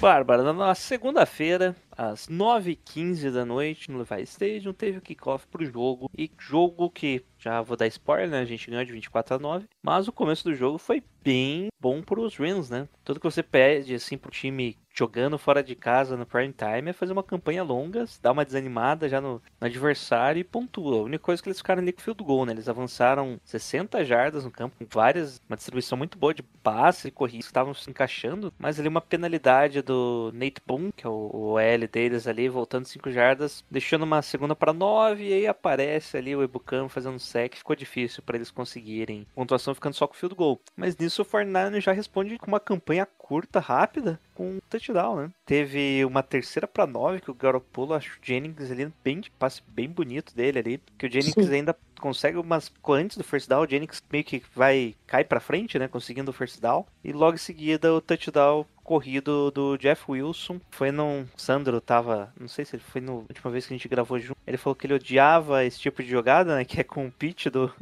Bárbara, na segunda-feira, às 9h15 da noite, no Levi Stadium, teve o kickoff pro jogo. E jogo que, já vou dar spoiler, né? A gente ganhou de 24 a 9. Mas o começo do jogo foi bem bom pros Rams, né? Tudo que você pede, assim, pro time jogando fora de casa no prime time é fazer uma campanha longa, dar uma desanimada já no, no adversário e pontua. A única coisa é que eles ficaram ali com field goal, né? Eles avançaram 60 jardas no campo, com várias, uma distribuição muito boa de passe e corridas que estavam se encaixando, mas ali uma penalidade do Nate Boone, que é o, o L ali, voltando 5 jardas, deixando uma segunda para 9 e aí aparece ali o Ebucam fazendo um sec, ficou difícil para eles conseguirem pontuação ficando só com field goal. Mas nisso o 49 já responde com uma campanha curta, rápida, com um touchdown, né? Teve uma terceira para 9 que o Garoppolo acho o Jennings ali bem de passe bem bonito dele ali, que o Jennings Sim. ainda consegue umas antes do first down, o Jennings meio que vai cai para frente, né, conseguindo o first down e logo em seguida o touchdown corrido do Jeff Wilson. Foi num. Sandro tava. Não sei se ele foi na última vez que a gente gravou junto. Ele falou que ele odiava esse tipo de jogada, né? Que é com o pitch do.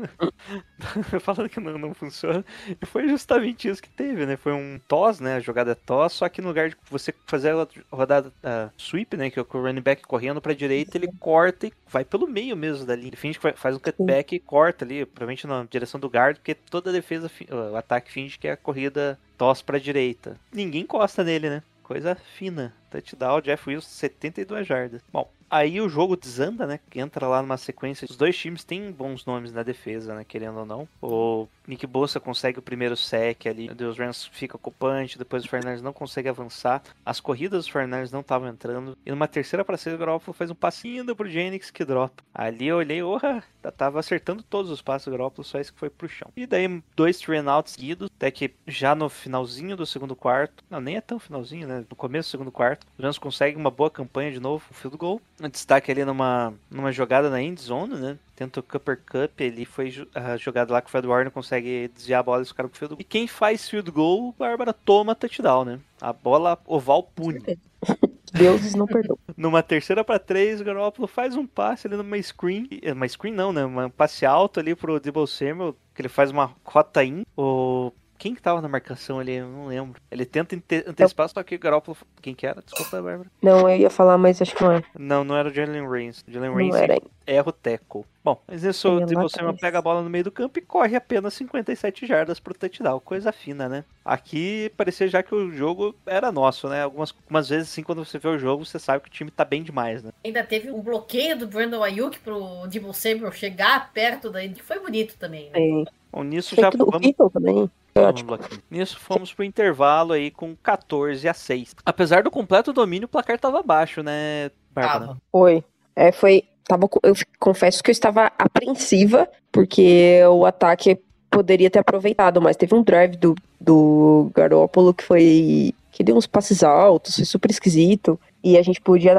(laughs) falando que não, não funciona. E foi justamente isso que teve, né? Foi um toss, né? A jogada é toss, só que no lugar de você fazer a rodada a sweep, né? Que é o running back correndo pra direita, ele corta e vai pelo meio mesmo da linha. Ele finge que faz um cutback e corta ali, provavelmente na direção do guard, porque toda a defesa, o ataque finge que é a corrida toss pra direita. Ninguém encosta nele, né? Coisa fina. Touchdown, Jeff Wilson, 72 jardas. Bom, aí o jogo desanda, né? Entra lá numa sequência. Os dois times têm bons nomes na defesa, né? Querendo ou não. O Nick Bossa consegue o primeiro sec ali. Os Rams fica ocupante. Depois o Fernandes não consegue avançar. As corridas dos Fernandes não estavam entrando. E numa terceira para seis, o Garoppolo faz um passinho ainda pro Jennings que dropa. Ali eu olhei, orra, tava acertando todos os passos do Garoppolo, só esse que foi pro chão. E daí dois three and outs seguidos. Até que já no finalzinho do segundo quarto. Não, nem é tão finalzinho, né? No começo do segundo quarto. O Rams consegue uma boa campanha de novo, um field goal. Um destaque ali numa, numa jogada na end zone, né? Tenta o Cupper Cup, ele foi ju- a jogada lá que o Fred Warner consegue desviar a bola e os caras pro field goal. E quem faz field goal, Bárbara toma touchdown, né? A bola oval pune. (laughs) Deuses não perdoam. Numa terceira para três, o Garoppolo faz um passe ali numa screen. eh, Uma screen não, né? Um passe alto ali pro Debo Samuel, que ele faz uma rota in. O... Quem que tava na marcação ali? Eu não lembro. Ele tenta ante- antecipar, só que o Garoppolo... Quem que era? Desculpa, Bárbara. Não, eu ia falar, mas acho que não é. Não, não era o Jalen Reigns. Jalen Não Reigns era erra o teco. Bom, mas isso, Tem o Debo Samuel pega a bola no meio do campo e corre apenas 57 jardas pro touchdown. Coisa fina, né? Aqui parecia já que o jogo era nosso, né? Algumas, algumas vezes, assim, quando você vê o jogo, você sabe que o time tá bem demais, né? Ainda teve um bloqueio do Brandon Ayuk pro Debo Samuel chegar perto daí, que foi bonito também, né? É. Bom, nisso Foi já vamos... Também. Ótimo. Nisso fomos pro intervalo aí com 14 a 6. Apesar do completo domínio, o placar tava baixo, né, Bárbara? Tava. Foi. É, foi. Tava, eu confesso que eu estava apreensiva, porque o ataque poderia ter aproveitado, mas teve um drive do, do Garoppolo que foi. que deu uns passes altos, foi super esquisito. E a gente podia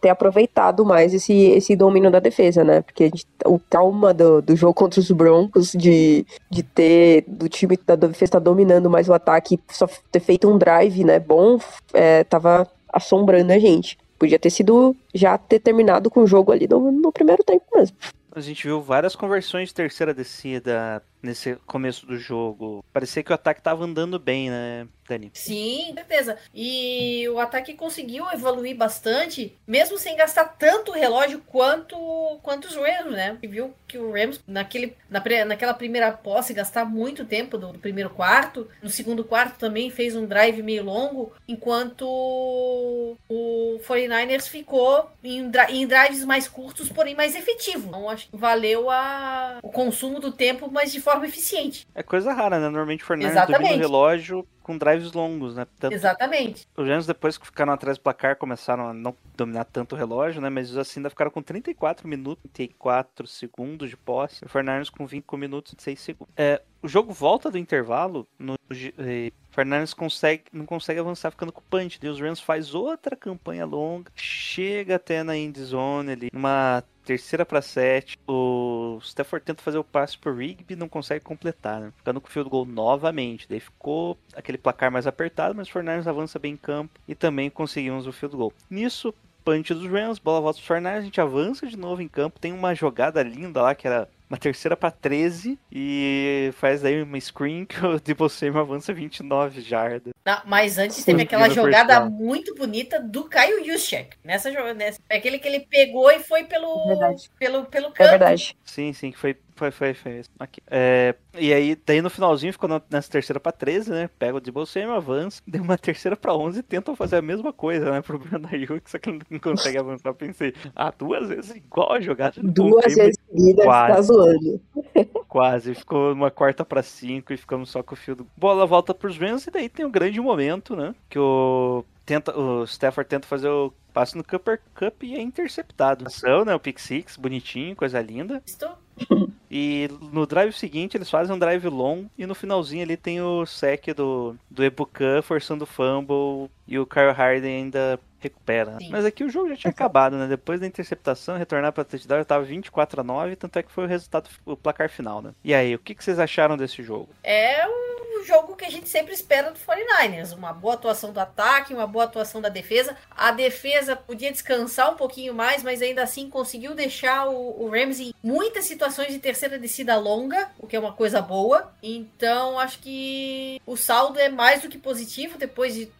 ter aproveitado mais esse, esse domínio da defesa, né? Porque gente- o trauma do, do jogo contra os Broncos, de, de ter do time da defesa estar dominando mais o ataque, só ter feito um drive, né? Bom, é, tava assombrando a gente. Podia ter sido já ter terminado com o jogo ali no, no primeiro tempo mesmo. A gente viu várias conversões de terceira descida nesse começo do jogo. Parecia que o ataque tava andando bem, né, Dani? Sim, certeza. E o ataque conseguiu evoluir bastante, mesmo sem gastar tanto relógio quanto, quanto os Rams, né? E viu que o Rams, naquele, na, naquela primeira posse, gastar muito tempo do, do primeiro quarto. No segundo quarto também fez um drive meio longo, enquanto o 49ers ficou em, em drives mais curtos, porém mais efetivo. Então, acho que valeu a, o consumo do tempo, mas de forma eficiente. É coisa rara, né? Normalmente o Fernandes domina o Exatamente. relógio com drives longos, né? Tanto Exatamente. Os Rams, depois que ficaram atrás do placar, começaram a não dominar tanto o relógio, né? Mas assim, ainda ficaram com 34 minutos, 34 segundos de posse. O Fernandes com 25 minutos e 6 segundos. É, o jogo volta do intervalo, no, eh, o Fernandes consegue, não consegue avançar ficando com o punch. Daí os Rams faz outra campanha longa, chega até na end zone ali, uma terceira para sete. O Stafford tenta fazer o passe pro Rigby não consegue completar, né? Ficando com o field goal novamente. Daí ficou aquele placar mais apertado, mas o Fernandes avança bem em campo e também conseguimos o field goal. Nisso, punch dos Rams, bola volta pro Fernandes, a gente avança de novo em campo. Tem uma jogada linda lá que era uma terceira para 13 e faz daí uma screen que o Debo Samuel avança 29 jardas. Não, mas antes teve aquela jogada muito bonita do Caio Juszczyk. Nessa jogada, nessa, é aquele que ele pegou e foi pelo Verdade. pelo pelo É canto. verdade. Sim, sim, que foi, foi, foi, foi. Aqui. É, e aí, daí no finalzinho ficou nessa terceira pra 13, né? Pega o Debo Samuel, avança, deu uma (laughs) terceira pra 11 e tentam fazer a mesma coisa, né? Pro Brandon Ayuk, só que não consegue avançar. Pensei, ah, duas vezes igual a jogada. Duas vezes seguidas, Quase. tá zoando. (laughs) Quase, ficou numa quarta pra cinco e ficamos só com o fio do... Bola volta pros Rams e daí tem um grande momento, né? Que o, tenta, o Stafford tenta fazer o passe no Cooper Cup e é interceptado. Ação, né? O pick six, bonitinho, coisa linda. Isto- (laughs) E no drive seguinte eles fazem um drive long e no finalzinho ali tem o sec do, do Ebukan forçando o fumble e o Kyle Harden ainda recupera. né? Sim. Mas aqui o jogo já tinha acabado, né? Depois da interceptação, retornar pra touchdown já tava 24 a 9, tanto é que foi o resultado, o placar final, né? E aí, o que, que vocês acharam desse jogo? É um jogo que a gente sempre espera do 49ers. Uma boa atuação do ataque, uma boa atuação da defesa. A defesa podia descansar um pouquinho mais, mas ainda assim conseguiu deixar o, o Rams em muitas situações de terceira descida longa, o que é uma coisa boa. Então, acho que o saldo é mais do que positivo. Depois de.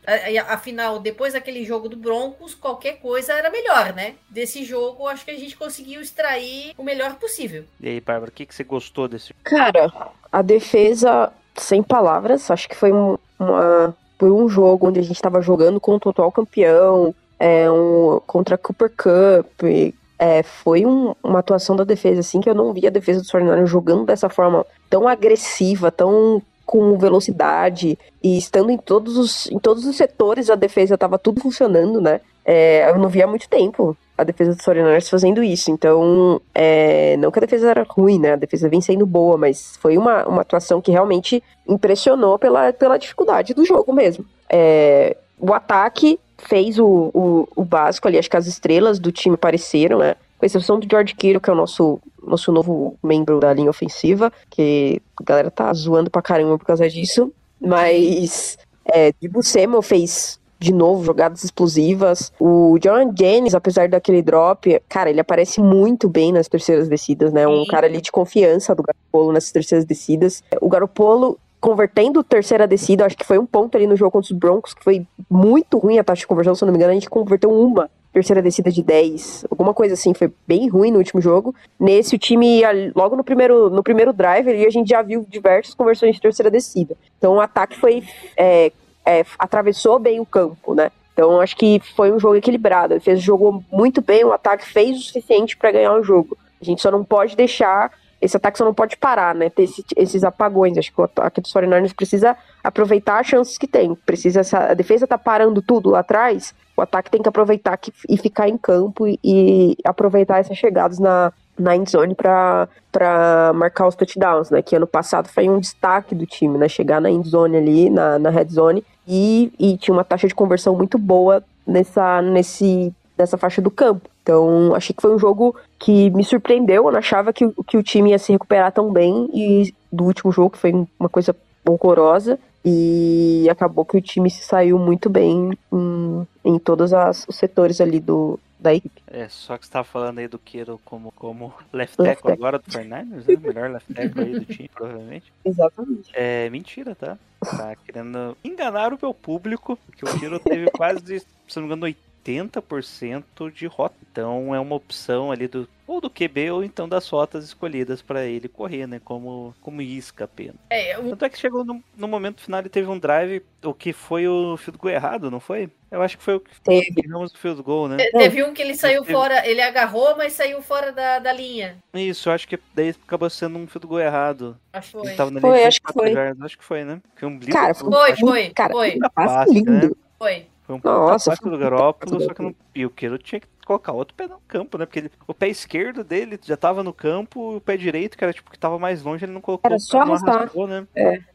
Afinal, depois daquele jogo do Broncos, qualquer coisa era melhor, né? Desse jogo, acho que a gente conseguiu extrair o melhor possível. E aí, Bárbara, o que, que você gostou desse Cara, a defesa, sem palavras, acho que foi um, uma, foi um jogo onde a gente tava jogando contra o atual campeão, é, um, contra a Cooper Cup. e, é, foi um- uma atuação da defesa, assim, que eu não vi a defesa do 49ers jogando dessa forma tão agressiva, tão com velocidade e estando em todos os, em todos os setores a defesa tava tudo funcionando, né? É, eu não via há muito tempo a defesa dos 49ers fazendo isso. Então, é, não que a defesa era ruim, né? A defesa vem sendo boa, mas foi uma, uma atuação que realmente impressionou pela, pela dificuldade do jogo mesmo. É, o ataque fez o, o, o básico ali, acho que as estrelas do time apareceram, né? Com exceção do George Kittle, que é o nosso, nosso novo membro da linha ofensiva, que a galera tá zoando pra caramba por causa disso. Mas é, Dibu Samuel fez de novo jogadas explosivas. O John Jennings, apesar daquele drop, cara, ele aparece muito bem nas terceiras descidas, né? Um cara ali de confiança do Garopolo nessas terceiras descidas. O Garopolo convertendo terceira descida, acho que foi um ponto ali no jogo contra os Broncos, que foi muito ruim a taxa de conversão, se não me engano, a gente converteu uma terceira descida de 10, alguma coisa assim, foi bem ruim no último jogo. Nesse, o time, logo no primeiro, no primeiro drive, a gente já viu diversas conversões de terceira descida. Então o ataque foi, é, é, atravessou bem o campo, né? Então acho que foi um jogo equilibrado. A defesa jogou muito bem, o ataque fez o suficiente para ganhar o jogo. A gente só não pode deixar esse ataque só não pode parar, né? Ter esse- esses apagões. Acho que o ataque dos 49ers precisa aproveitar as chances que tem. Precisa, a defesa tá parando tudo lá atrás, o ataque tem que aproveitar que, e ficar em campo e, e aproveitar essas chegadas na, na endzone para marcar os touchdowns, né? Que ano passado foi um destaque do time, né? Chegar na endzone ali, na, na red zone, e, e tinha uma taxa de conversão muito boa nessa, nesse, nessa faixa do campo. Então, achei que foi um jogo que me surpreendeu. Eu não achava que, o- que o time ia se recuperar tão bem e do último jogo, que foi uma coisa horrorosa. E acabou que o time se saiu muito bem em, em todos as- os setores ali do, da equipe. É, só que você tava falando aí do Queiro como, como left tackle agora do Fernandes, né? Melhor left tackle aí do time, (laughs) provavelmente. Exatamente. É mentira, tá? Tá querendo enganar o meu público, porque o Queiro teve quase, se não me engano, 80% de rota. Então é uma opção ali do ou do QB ou então das rotas escolhidas pra ele correr, né? Como, como isca apenas. É, o- Tanto é que chegou no, no momento final ele teve um drive, o que foi o field goal errado, não foi? Eu acho que foi o que Teve. erramos o field goal, né? teve um que ele saiu Teve- fora, ele agarrou, mas saiu fora da, da linha. Isso, eu acho que daí acabou sendo um field goal errado. Acho que Ele foi. tava na Foi, acho que 24 foi. jardas, Acho que foi, né? Foi um blitz. Cara, foi, Foi, foi, cara, foi. Passe, lindo. né? Foi. Foi um Nossa, foi do Garópolo, só que não... E o Queiro tinha que colocar outro pé no campo, né? Porque ele- o pé esquerdo dele já tava no campo, e o pé direito, que era tipo que tava mais longe, ele não colocou. Era só arrastar. arrastou, né?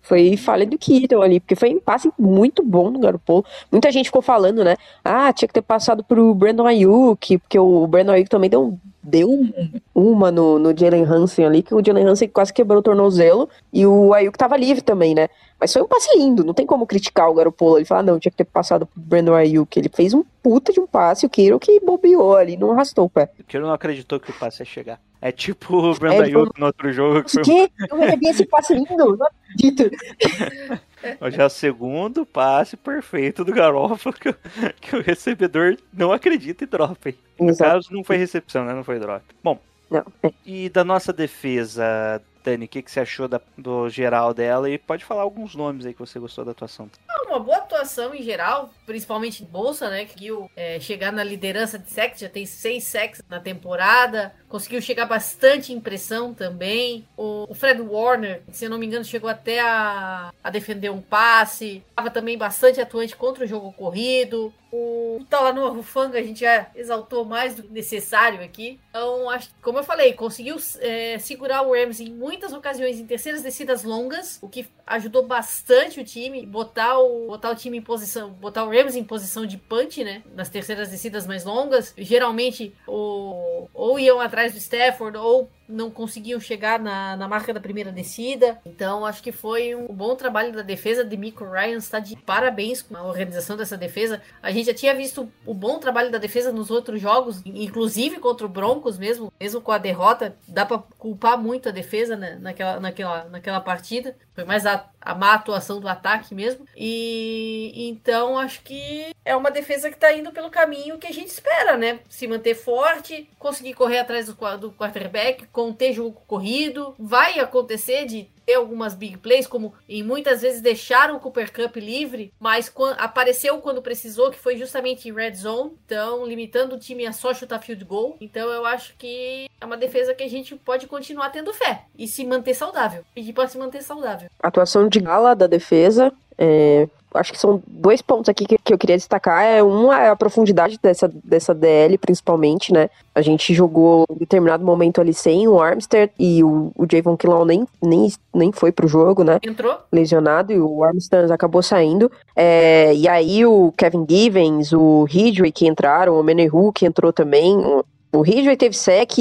Foi falha do Kittle ali, porque foi um passe muito bom do Garoppolo. Muita gente ficou falando, né? Ah, tinha que ter passado pro Brandon Ayuk, porque o Brandon Ayuk também deu, um- deu um- uma no, no Jalen Hansen ali, que o Jalen Hansen quase quebrou o tornozelo, e o Ayuk tava livre também, né? Mas foi um passe lindo, não tem como criticar o Garoppolo. Ele fala, não, tinha que ter passado pro Brandon Ayuk. Ele fez um puta de um passe, o Kittle que bobeou ali, não arrastou o pé. O Queiro não acreditou que o passe ia chegar. É tipo o Brandon ele falou- Ayuk no outro jogo, que foi O quê? Eu recebi esse passe lindo, não acredito. (laughs) já é o segundo passe perfeito do Garópolo que, o- que o recebedor não acredita e dropa. No Exato. caso, não foi recepção, né? Não foi drop. Bom, Não, e da nossa defesa, Dani, o que, que você achou da- do geral dela? E pode falar alguns nomes aí que você gostou da atuação. Uma boa atuação em geral, principalmente em Bolsa, né? Que conseguiu é, chegar na liderança de sacks, já tem seis sacks na temporada. Conseguiu chegar bastante em pressão também. O, o Fred Warner, se eu não me engano, chegou até a, a defender um passe. Estava também bastante atuante contra o jogo corrido. O Talanoa Rufanga a gente já exaltou mais do necessário aqui. Então, acho, como eu falei, conseguiu é, segurar o Rams em muitas ocasiões em terceiras descidas longas, o que ajudou bastante o time, botar o, botar o time em posição, botar o Rams em posição de punch, né? Nas terceiras descidas mais longas. Geralmente, o, ou iam atrás do Stafford, ou não conseguiam chegar na, na marca da primeira descida. Então, acho que foi um bom trabalho da defesa. De Miko Ryan está de parabéns com a organização dessa defesa. A gente já tinha visto o bom trabalho da defesa nos outros jogos, inclusive contra o Broncos mesmo, mesmo com a derrota. Dá para culpar muito a defesa né, naquela, naquela, naquela partida. Foi mais a, a má atuação do ataque mesmo. E então acho que é uma defesa que tá indo pelo caminho que a gente espera, né? Se manter forte, conseguir correr atrás do, do quarterback, conter jogo corrido. Vai acontecer de ter algumas big plays, como em muitas vezes deixaram o Cooper Cup livre, mas quan- apareceu quando precisou, que foi justamente em red zone, então limitando o time a só chutar field goal. Então eu acho que é uma defesa que a gente pode continuar tendo fé e se manter saudável. Pedir para se manter saudável. atuação de gala da defesa. É, acho que são dois pontos aqui que, que eu queria destacar. É uma é a profundidade dessa, dessa DL, principalmente, né? A gente jogou em determinado momento ali sem o Armstead e o, o Javon Killow nem, nem, nem foi pro jogo, né? Entrou? lesionado e o Armstrong acabou saindo. É, e aí o Kevin Givens, o Ridgway que entraram, o Menehu que entrou também. O, o Ridgway teve sec,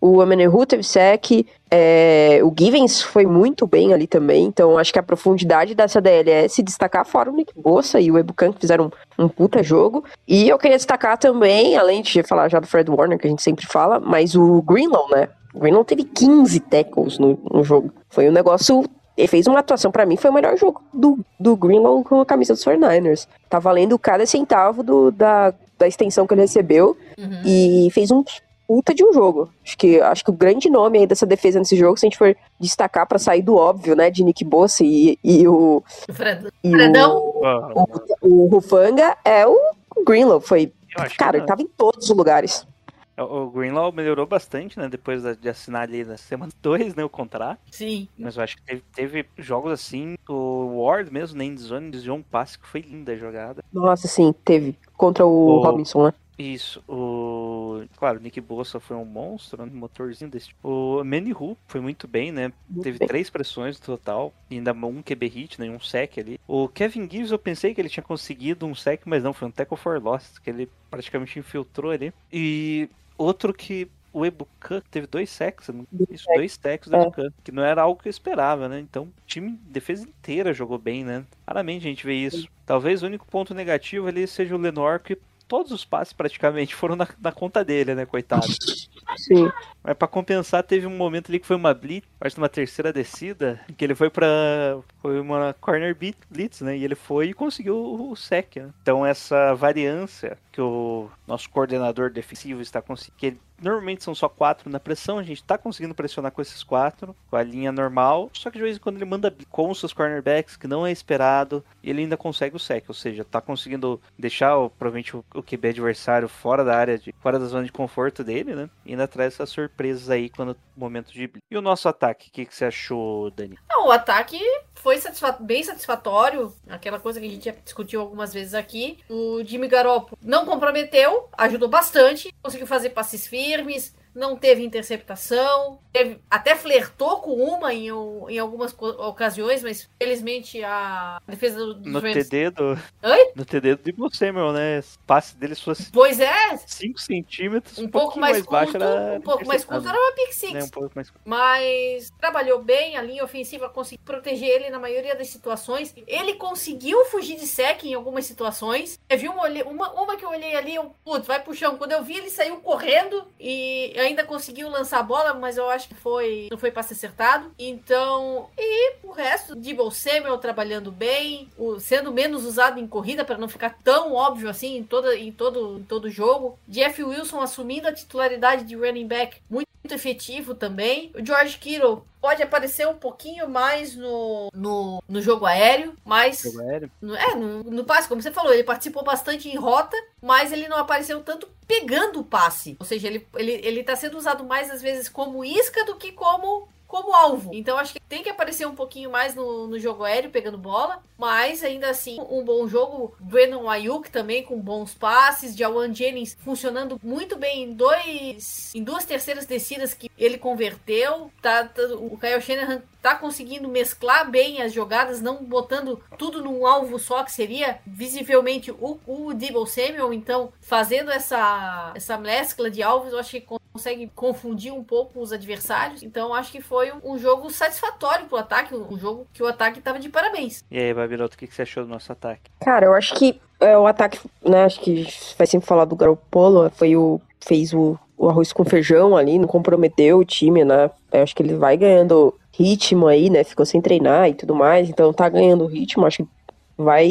o Menehu teve sec, é, o Givens foi muito bem ali também. Então acho que a profundidade dessa DL é se destacar fora o Nick Bossa e o Ebukan que fizeram um, um puta jogo. E eu queria destacar também, além de falar já do Fred Warner, que a gente sempre fala, mas o Greenlaw, né? O Greenlaw teve 15 tackles no, no jogo. Foi um negócio ele fez uma atuação, pra mim, foi o melhor jogo do, do Greenlaw com a camisa dos 49ers. Tá valendo cada centavo do, da, da extensão que ele recebeu Uhum. e fez um puta de um jogo. Acho que, acho que o grande nome aí dessa defesa nesse jogo, se a gente for destacar pra sair do óbvio, né, de Nick Bossa e, e o. O Fred- E Fredão? o, Ah, o, o Rufanga é o Greenlaw. Foi. Cara, ele tava em todos os lugares. O o Greenlaw melhorou bastante, né? Depois de assinar ali na semana (laughs) 2, né? O contrato. Sim. Mas eu acho que teve, teve jogos assim. O Ward mesmo, na endzone, desviou um passe que foi linda a jogada. Nossa, sim, teve. Contra o O- Robinson, né? Isso, o. Claro, o Nick Bossa foi um monstro, né? motorzinho desse tipo. O Manny Hu foi muito bem, né? Muito Teve bem. três pressões no total, e ainda um QB hit, né? e Um sec ali. O Kevin Gibbs, eu pensei que ele tinha conseguido um sec, mas não, foi um tackle for loss, que ele praticamente infiltrou ali. E outro que o Ebukan teve dois sacks, não- isso, dois sacks do É. Que não era algo que eu esperava, né? Então, o time, defesa inteira jogou bem, né? Raramente a gente vê isso. Talvez o único ponto negativo ali seja o Lenor, que todos os passes praticamente foram na, na conta dele, né, coitado. Sim. Mas pra compensar, teve um momento ali que foi uma blitz, acho que uma terceira descida, que ele foi pra. Foi uma corner beat- blitz, né? E ele foi e conseguiu o, o sec, né? Então essa variância que o nosso coordenador defensivo está conseguindo. Normalmente são só quatro na pressão, a gente tá conseguindo pressionar com esses quatro, com a linha normal. Só que de vez em quando ele manda com os seus cornerbacks, que não é esperado, e ele ainda consegue o sec, ou seja, tá conseguindo deixar o, provavelmente o, o QB adversário fora da área, de, fora da zona de conforto dele, né? E ainda traz essas surpresas aí quando momento de. E o nosso ataque, o que, que você achou, Dani? Não, o ataque foi satisfa- bem satisfatório. Aquela coisa que a gente já discutiu algumas vezes aqui. O Jimmy Garoppolo não comprometeu, ajudou bastante, conseguiu fazer passes firmes, não teve interceptação, teve- até flertou com uma em, em algumas ocasiões, mas felizmente a defesa do- dos No Rams... TD do. Oi? No TD do Debo Samuel, né? O passe dele fosse Pois é, 5 centímetros, um um, pouco mais, mais, curto, baixo era. um pouco mais curto era uma pick six. né? Um pouco mais curto. Mas trabalhou bem, a linha ofensiva conseguiu proteger ele na maioria das situações. Ele conseguiu fugir de sec em algumas situações. Eu vi uma, uma, uma que eu olhei ali, eu, putz, vai pro chão. Quando eu vi, ele saiu correndo e ainda conseguiu lançar a bola, mas eu acho que foi não foi passe acertado. Então, e o resto, Debo Samuel trabalhando bem, o, sendo menos usado em corrida para não ficar tão óbvio assim em, toda, em, todo, em todo jogo. Jeff Wilson assumindo a titularidade de running back muito muito efetivo também. O George Kittle pode aparecer um pouquinho mais no, no, no jogo aéreo, mas Jogo aéreo. no, é, no, no passe, como você falou, ele participou bastante em rota, mas ele não apareceu tanto pegando o passe. Ou seja, ele, ele, ele tá sendo usado mais às vezes como isca do que como como alvo. Então acho que tem que aparecer um pouquinho mais no, no jogo aéreo, pegando bola. Mas ainda assim, um bom jogo. Brandon Ayuk também com bons passes. Jawan Jennings funcionando muito bem em dois. Em duas terceiras descidas que ele converteu. Tá, tá- o Kyle Shanahan tá conseguindo mesclar bem as jogadas, não botando tudo num alvo só, que seria visivelmente o, o Debo Samuel. Então, fazendo essa, essa mescla de alvos, eu acho que consegue confundir um pouco os adversários. Então, acho que foi um, um jogo satisfatório pro ataque, um jogo que o ataque tava de parabéns. E aí, Babiloto, o que, que você achou do nosso ataque? Cara, eu acho que é, o ataque, né? Acho que vai sempre falar do Garoppolo, foi o. fez o, o arroz com feijão ali, não comprometeu o time, né? Eu acho que ele vai ganhando ritmo aí, né? Ficou sem treinar e tudo mais, então tá ganhando ritmo. Acho que vai.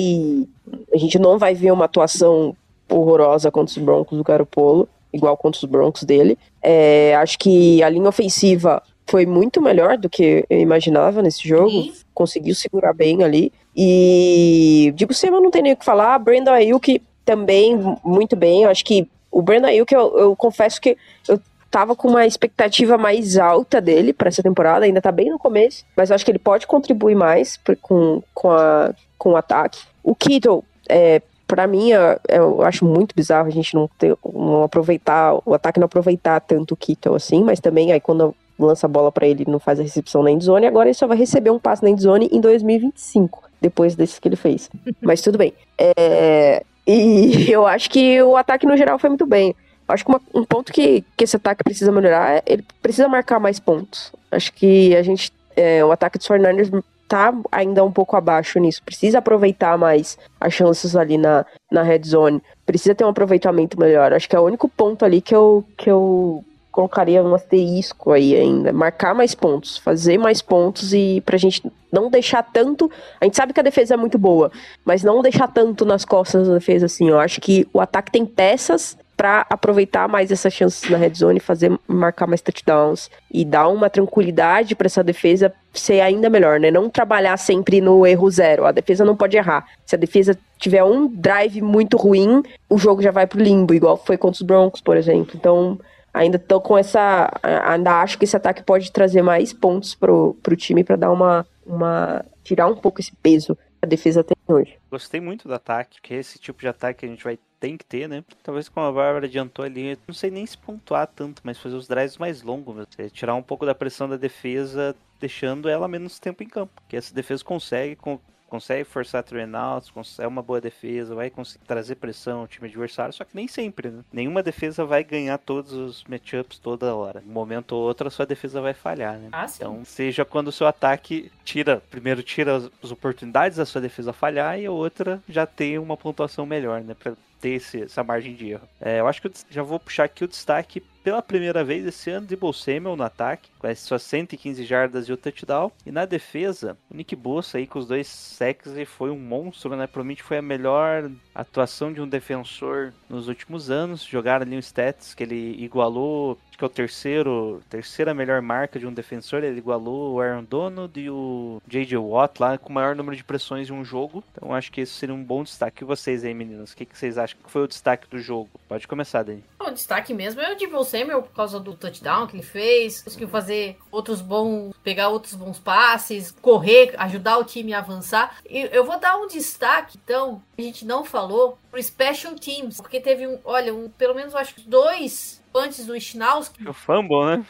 A gente não vai ver uma atuação horrorosa contra os Broncos do Garoppolo, igual contra os Broncos dele. É, acho que a linha ofensiva foi muito melhor do que eu imaginava nesse jogo Sim. conseguiu segurar bem ali. E digo Sema não tem nem o que falar. Brandon Ayuk também muito bem. Eu acho que o Brandon Ayuk, eu, eu confesso que eu tava com uma expectativa mais alta dele para essa temporada. Ainda tá bem no começo, mas eu acho que ele pode contribuir mais com, com, a, com o ataque. O Kittle, é, para mim, eu acho muito bizarro a gente não, ter, não aproveitar, o ataque não aproveitar tanto o Kittle assim, mas também aí quando lança a bola para ele não faz a recepção na endzone, agora ele só vai receber um passe na endzone em 2025, depois desse que ele fez. (laughs) Mas tudo bem. É, e (laughs) eu acho que o ataque no geral foi muito bem. Acho que uma- um ponto que, que esse ataque precisa melhorar é ele precisa marcar mais pontos. Acho que a gente, é, o ataque dos 49ers tá ainda um pouco abaixo nisso. Precisa aproveitar mais as chances ali na, na red zone. Precisa ter um aproveitamento melhor. Acho que é o único ponto ali que eu, que eu colocaria um asterisco aí ainda. Marcar mais pontos, fazer mais pontos e pra gente não deixar tanto. A gente sabe que a defesa é muito boa, mas não deixar tanto nas costas da defesa assim. Eu acho que o ataque tem peças pra aproveitar mais essas chances na red zone, fazer marcar mais touchdowns e dar uma tranquilidade pra essa defesa ser ainda melhor, né? Não trabalhar sempre no erro zero. A defesa não pode errar. Se a defesa tiver um drive muito ruim, o jogo já vai pro limbo, igual foi contra os Broncos, por exemplo. Então, ainda tô com essa. Ainda acho que esse ataque pode trazer mais pontos pro, pro time pra dar uma, uma. tirar um pouco esse peso que a defesa tem hoje. Gostei muito do ataque, que é esse tipo de ataque que a gente vai tem que ter, né? Talvez como a Bárbara adiantou ali, não sei nem se pontuar tanto, mas fazer os drives mais longos, você tirar um pouco da pressão da defesa, deixando ela menos tempo em campo. Que essa defesa consegue, com- consegue forçar turnouts, é uma boa defesa, vai conseguir trazer pressão ao time adversário, só que nem sempre, né? Nenhuma defesa vai ganhar todos os matchups toda hora. Um momento ou outro a sua defesa vai falhar, né? Ah. Então, seja quando o seu ataque tira, primeiro tira as, as oportunidades da sua defesa falhar e a outra já tem uma pontuação melhor, né? Pra ter esse- essa margem de erro. É, eu acho que eu já vou puxar aqui o destaque pela primeira vez esse ano de Samuel no ataque, com as suas 115 jardas e o touchdown. E na defesa, o Nick Bossa aí com os dois sacks e foi um monstro, né? Provavelmente foi a melhor atuação de um defensor nos últimos anos. Jogaram ali um stats que ele igualou, acho que é o terceiro, terceira melhor marca de um defensor. Ele igualou o Aaron Donald e o J.J. Watt lá com o maior número de pressões em um jogo. Então acho que esse seria um bom destaque. E vocês aí, meninas? O que, que vocês acham que foi o destaque do jogo? Pode começar, Dani. O destaque mesmo é o Devon Samuel por causa do touchdown que ele fez, conseguiu fazer outros bons, pegar outros bons passes, correr, ajudar o time a avançar. E eu vou dar um destaque, então, que a gente não falou, pro Special Teams, porque teve um, olha, um, pelo menos eu acho que dois antes do Schnauski. O fumble, né?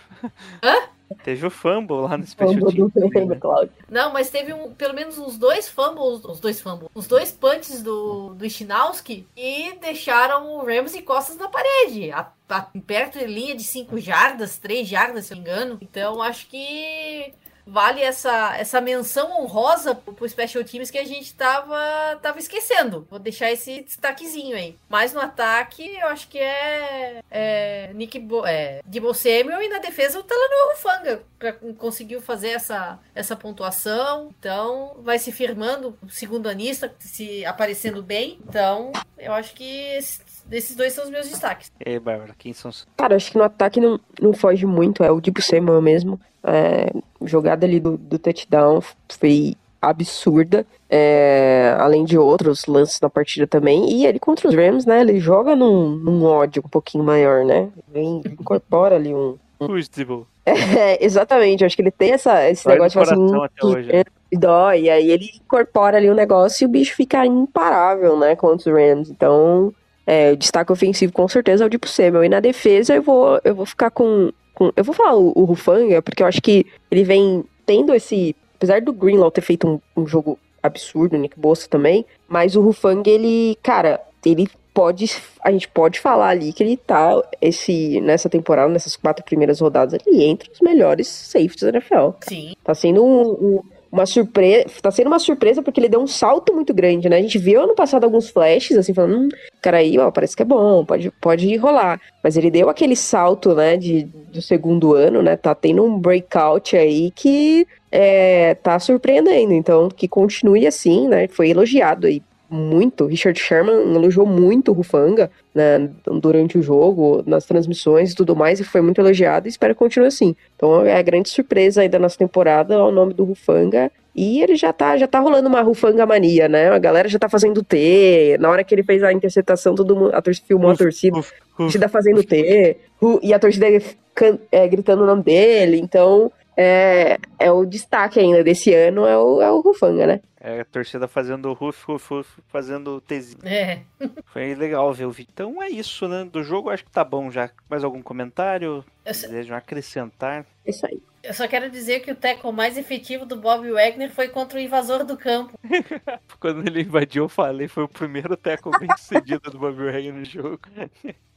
Hã? Teve o fumble lá no Special Teams. né? Não, mas teve um, pelo menos uns dois fumbles, os dois fumbles, os dois punts do, do Schnauski e deixaram o Ramsey costas na parede, a, a- perto de linha de 5 jardas, 3 jardas, se eu não me engano. Então acho que vale essa, essa menção honrosa pro, Special Teams que a gente tava, tava esquecendo. Vou deixar esse destaquezinho aí. Mas no ataque, eu acho que é, é Nick Bo, é, Debo Samuel e na defesa o Talanoa Rufanga conseguiu fazer essa, essa pontuação. Então, vai se firmando, segundo anista, se aparecendo bem. Então, eu acho que esses, esses dois são os meus destaques. E aí, Bárbara, quem são os. Cara, acho que no ataque não, não foge muito, é o Dibu Samuel mesmo. É, jogada ali do, do touchdown foi absurda. É, além de outros lances na partida também. E ele contra os Rams, né? Ele joga num, num ódio um pouquinho maior, né? Vem, incorpora ali um. Debo? (laughs) É, exatamente, acho que ele tem essa, esse negócio assim, até que hoje, né? dói, e aí ele incorpora ali o negócio e o bicho fica imparável, né, contra os Rams. Então, é, destaque ofensivo com certeza é o Dipo Samuel. E na defesa eu vou, eu vou ficar com, com- Eu vou falar o, o Rufanga, porque eu acho que ele vem tendo esse. Apesar do Greenlaw ter feito um, um jogo absurdo, o Nick Bossa também, mas o Rufanga, ele, cara, ele pode. A gente pode falar ali que ele tá esse, nessa temporada, nessas quatro primeiras rodadas, ele entre os melhores safeties da NFL. Sim. Tá sendo um- um- uma surpresa. Tá sendo uma surpresa porque ele deu um salto muito grande, né? A gente viu ano passado alguns flashes, assim, falando, hum, cara aí, ó, parece que é bom, pode, pode rolar. Mas ele deu aquele salto, né, de, do segundo ano, né? Tá tendo um breakout aí que é, tá surpreendendo. Então, que continue assim, né? Foi elogiado aí muito. Richard Sherman elogiou muito o Rufanga né, durante o jogo, nas transmissões e tudo mais, e foi muito elogiado e espero que continue assim. Então é a grande surpresa aí da nossa temporada o nome do Rufanga. E ele já tá, já tá rolando uma Rufanga mania, né? A galera já tá fazendo T. Na hora que ele fez a interceptação, todo mundo, a torcida filmou a torcida, Uf, a uf. torcida fazendo T. E a torcida é, gritando o nome dele. Então é, é o destaque ainda desse ano, é o, é o Rufanga, né? É a torcida fazendo ruf, ruf, ruf, fazendo tezinho. É. Foi legal ver o vídeo. Então é isso, né? Do jogo acho que tá bom já. Mais algum comentário? Desejam acrescentar? É isso aí. Eu só quero dizer que o tackle mais efetivo do Bob Wagner foi contra o invasor do campo. (laughs) Quando ele invadiu, eu falei, foi o primeiro tackle bem sucedido do Bob Wagner no jogo.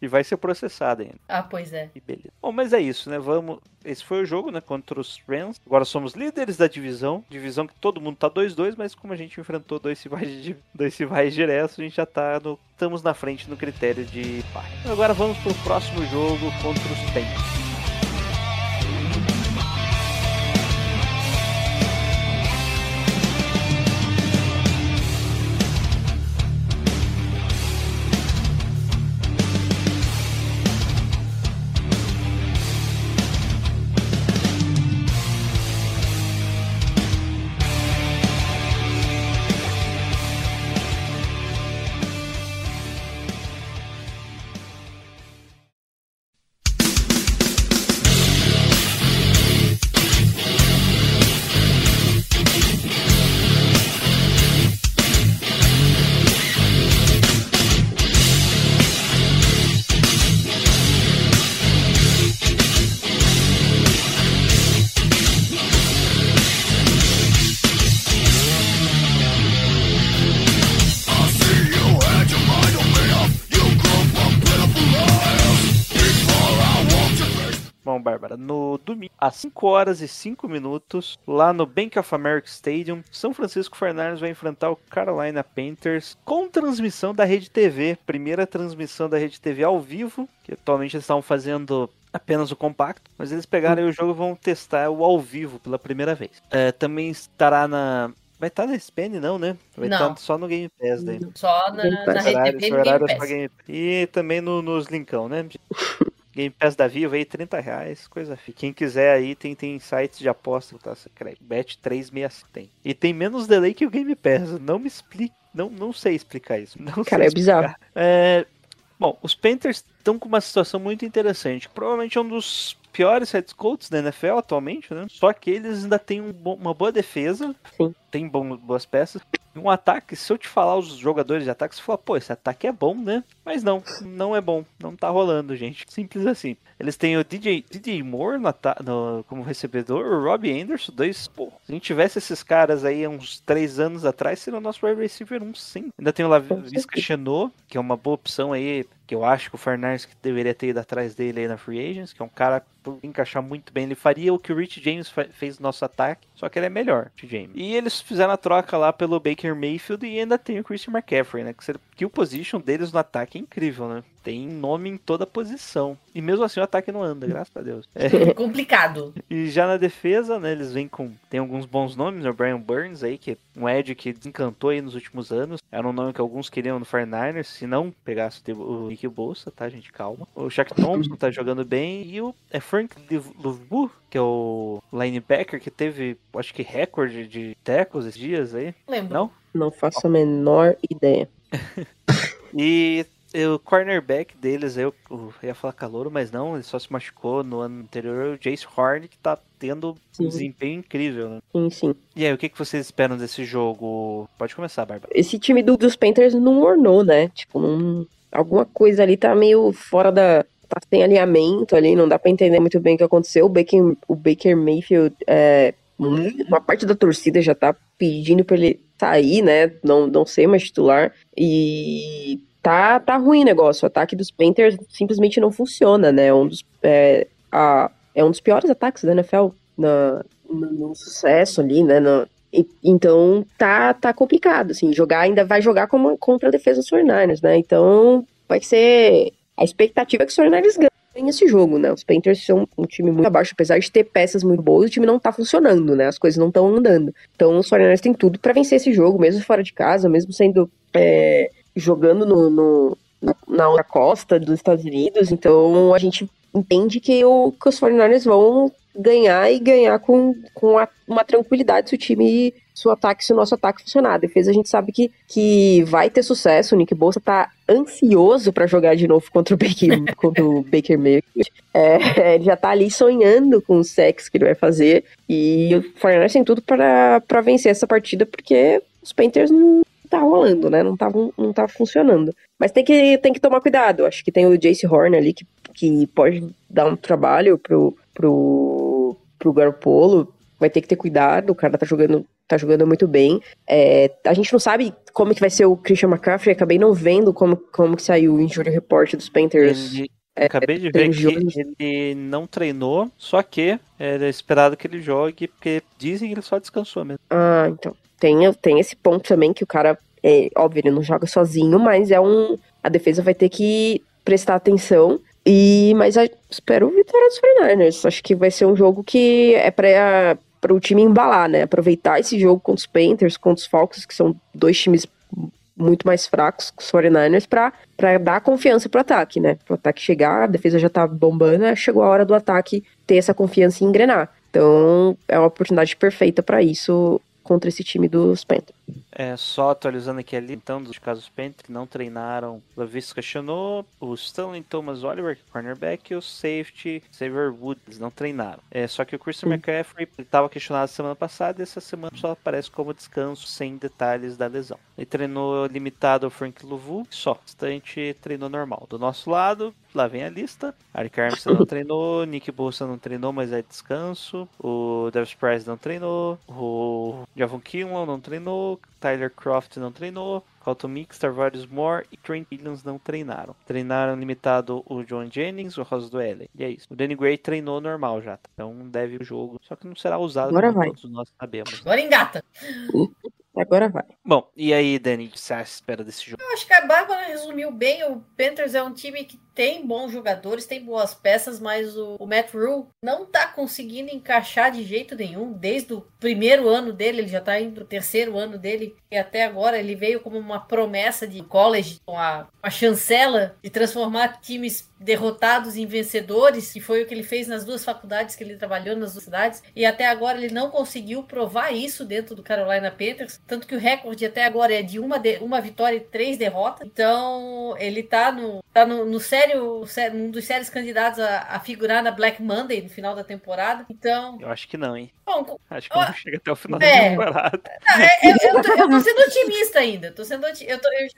e vai ser processado ainda. Ah, pois é. E beleza. Bom, mas é isso, né? Vamos. Esse foi o jogo, né? Contra os Rams. Agora somos líderes da divisão. Divisão que todo mundo tá 2-2, mas como a gente enfrentou dois rivais, de... dois rivais diretos, a gente já tá no. Estamos na frente no critério de par. Agora vamos pro próximo jogo contra os Saints. 5 horas e 5 minutos, lá no Bank of America Stadium, São Francisco 49ers vai enfrentar o Carolina Panthers com transmissão da Rede TV. Primeira transmissão da Rede TV ao vivo, que atualmente eles estavam fazendo apenas o compacto, mas eles pegaram aí o jogo e vão testar o ao vivo pela primeira vez. É, também estará na. Vai estar na SPN, não, né? Vai Não. estar só no Game Pass daí. Só na, na. Esse Rede TV e Game Pass. E também no, nos linkão, né? (laughs) Game Pass da Vivo aí, 30 reais, coisa fica. Quem quiser aí, tem, tem sites de aposta, tá? Bet 365 tem. E tem menos delay que o Game Pass. Não me explique. Não, não sei explicar isso. (laughs) Não Cara, é bizarro. explicar. É, Bom, os Panthers estão com uma situação muito interessante. Provavelmente é um dos piores head coaches da NFL atualmente, né? Só que eles ainda têm um bo- uma boa defesa. Sim. Tem bom- boas peças. Um ataque, se eu te falar os jogadores de ataque, você fala, pô, esse ataque é bom, né? Mas não, não é bom. Não tá rolando, gente. Simples assim. Eles têm o DJ, DJ Moore no no- como recebedor, o Robbie Anderson, dois. Pô, se a gente tivesse esses caras aí uns três anos atrás, seria o nosso wide receiver 1, sim. Ainda tem o Lavisca Chenot, que é uma boa opção aí, que eu acho que o Fernandes que deveria ter ido atrás dele aí na Free Agents, que é um cara por encaixar muito bem. Ele faria o que o Rich James fez no nosso ataque, só que ele é melhor, James. E eles fizeram a troca lá pelo Baker Mayfield e ainda tem o Christian McCaffrey, né? Que, que o position deles no ataque é incrível, né? Tem nome em toda posição. E mesmo assim o ataque não anda, graças a Deus. (laughs) É, Complicado. e já na defesa, né, eles vêm com. Tem alguns bons nomes, né? O Brian Burns aí, que é um Ed que desencantou aí nos últimos anos. Era um nome que alguns queriam no 49ers, se não pegasse o Nick Bolsa, tá, gente? Calma. O Shaq Thompson tá jogando bem. E o é Frank Louvu, que é o linebacker que teve, acho que, recorde de tackles esses dias aí. Lembro. Não? Não faço a menor ideia. (laughs) E o cornerback deles, eu, eu ia falar calouro, mas não, ele só se machucou no ano anterior, o Jace Horn, que tá tendo Sim. um desempenho incrível, né? Sim, sim. E aí, o que, que vocês esperam desse jogo? Pode começar, Bárbara. Esse time do- dos Panthers não ornou, né? Tipo, não, alguma coisa ali tá meio fora da. Tá sem alinhamento ali, não dá pra entender muito bem o que aconteceu. O Baker, o Baker Mayfield, é, uma parte da torcida já tá pedindo pra ele sair, né? Não, não ser mais titular. E tá, tá ruim o negócio. O ataque dos Panthers simplesmente não funciona, né? É um dos, é, a, é um dos piores ataques da NFL na, no, no sucesso ali, né? E- então tá, tá complicado, assim, jogar ainda vai jogar como, contra a defesa dos 49ers, né? Então vai ser. A expectativa é que os 49ers ganhem esse jogo, né? Os Panthers são um time muito abaixo, apesar de ter peças muito boas, o time não tá funcionando, né? As coisas não estão andando. Então os 49ers têm tudo pra vencer esse jogo, mesmo fora de casa, mesmo sendo. é, jogando no, no- na, na outra costa dos Estados Unidos. Então a gente entende que, o, que os 49ers vão ganhar e ganhar com, com a- uma tranquilidade se o time, se o ataque, se o nosso ataque funcionar. A defesa a gente sabe que, que vai ter sucesso. O Nick Bolsa tá ansioso pra jogar de novo contra o Baker, (laughs) contra o Baker Mayfield. É, ele já tá ali sonhando com o sexo que ele vai fazer. E o 49ers tem tudo pra vencer essa partida, porque os Panthers não tá rolando, né? Não tá, não tá funcionando. Mas tem que, tem que tomar cuidado. Acho que tem o Jace Horn ali que, que pode dar um trabalho pro, pro, pro Garoppolo. Vai ter que ter cuidado, o cara tá jogando, tá jogando muito bem. É, a gente não sabe como que vai ser o Christian McCaffrey, acabei não vendo como, como que saiu o injury report dos Panthers. Ele, acabei de ver tem que ele não treinou, só que era esperado que ele jogue, porque dizem que ele só descansou mesmo. Ah, então. Tem, tem esse ponto também que o cara, é, óbvio, ele não joga sozinho, mas é um. A defesa vai ter que prestar atenção. E, mas a- espero vitória dos 49ers. Acho que vai ser um jogo que é para o time embalar, né? Aproveitar esse jogo contra os Panthers, contra os Falcons, que são dois times muito mais fracos que os 49ers, pra, pra dar confiança pro ataque, né? Pro ataque chegar, a defesa já tá bombando, né? chegou a hora do ataque ter essa confiança e engrenar. Então, é uma oportunidade perfeita pra isso contra esse time dos Panthers. É, só atualizando aqui ali, então, dos casos Panthers que não treinaram Lavisca Chanot, o Stanley Thomas Oliver, cornerback, e o safety Xavier Wood, eles não treinaram. É, só que o Christian. McCaffrey estava questionado semana passada e essa semana só aparece como descanso sem detalhes da lesão. Ele treinou limitado o Frank Louvu, só. O restante treinou normal. Do nosso lado, lá vem a lista. Arik Armstead não (coughs) treinou, Nick Bolsa não treinou, mas é descanso. O Davis Price não treinou, o Javon Kinlaw não treinou, Tyler Croft não treinou, Colton Mix, Tarvarius Moore e Trent Williams não treinaram. Treinaram limitado o John Jennings, o Ross Dwelly. E é isso. O Danny Gray treinou normal já, tá? então deve o jogo. Só que não será usado Agora como vai. todos nós sabemos. Agora engata. Agora vai. Bom, e aí, Dani, o que você espera desse jogo? Eu acho que a Bárbara resumiu bem. O Panthers é um time que tem bons jogadores, tem boas peças, mas o, o Matt Rule não tá conseguindo encaixar de jeito nenhum. Desde o primeiro ano dele, ele já tá indo pro terceiro ano dele, e até agora ele veio como uma promessa de college, com a, a chancela de transformar times derrotados em vencedores, que foi o que ele fez nas duas faculdades que ele trabalhou nas duas cidades, e até agora ele não conseguiu provar isso dentro do Carolina Panthers, tanto que o recorde até agora é de uma, de- uma vitória e três derrotas. Então ele tá no, tá no, no sério, sé- um dos sérios candidatos a, a figurar na Black Monday no final da temporada. Então, Eu acho que não, hein? bom, Acho que não chega até o final da É. temporada. é, eu, eu, tô, eu tô sendo otimista ainda. Tô sendo eu, tô, eu,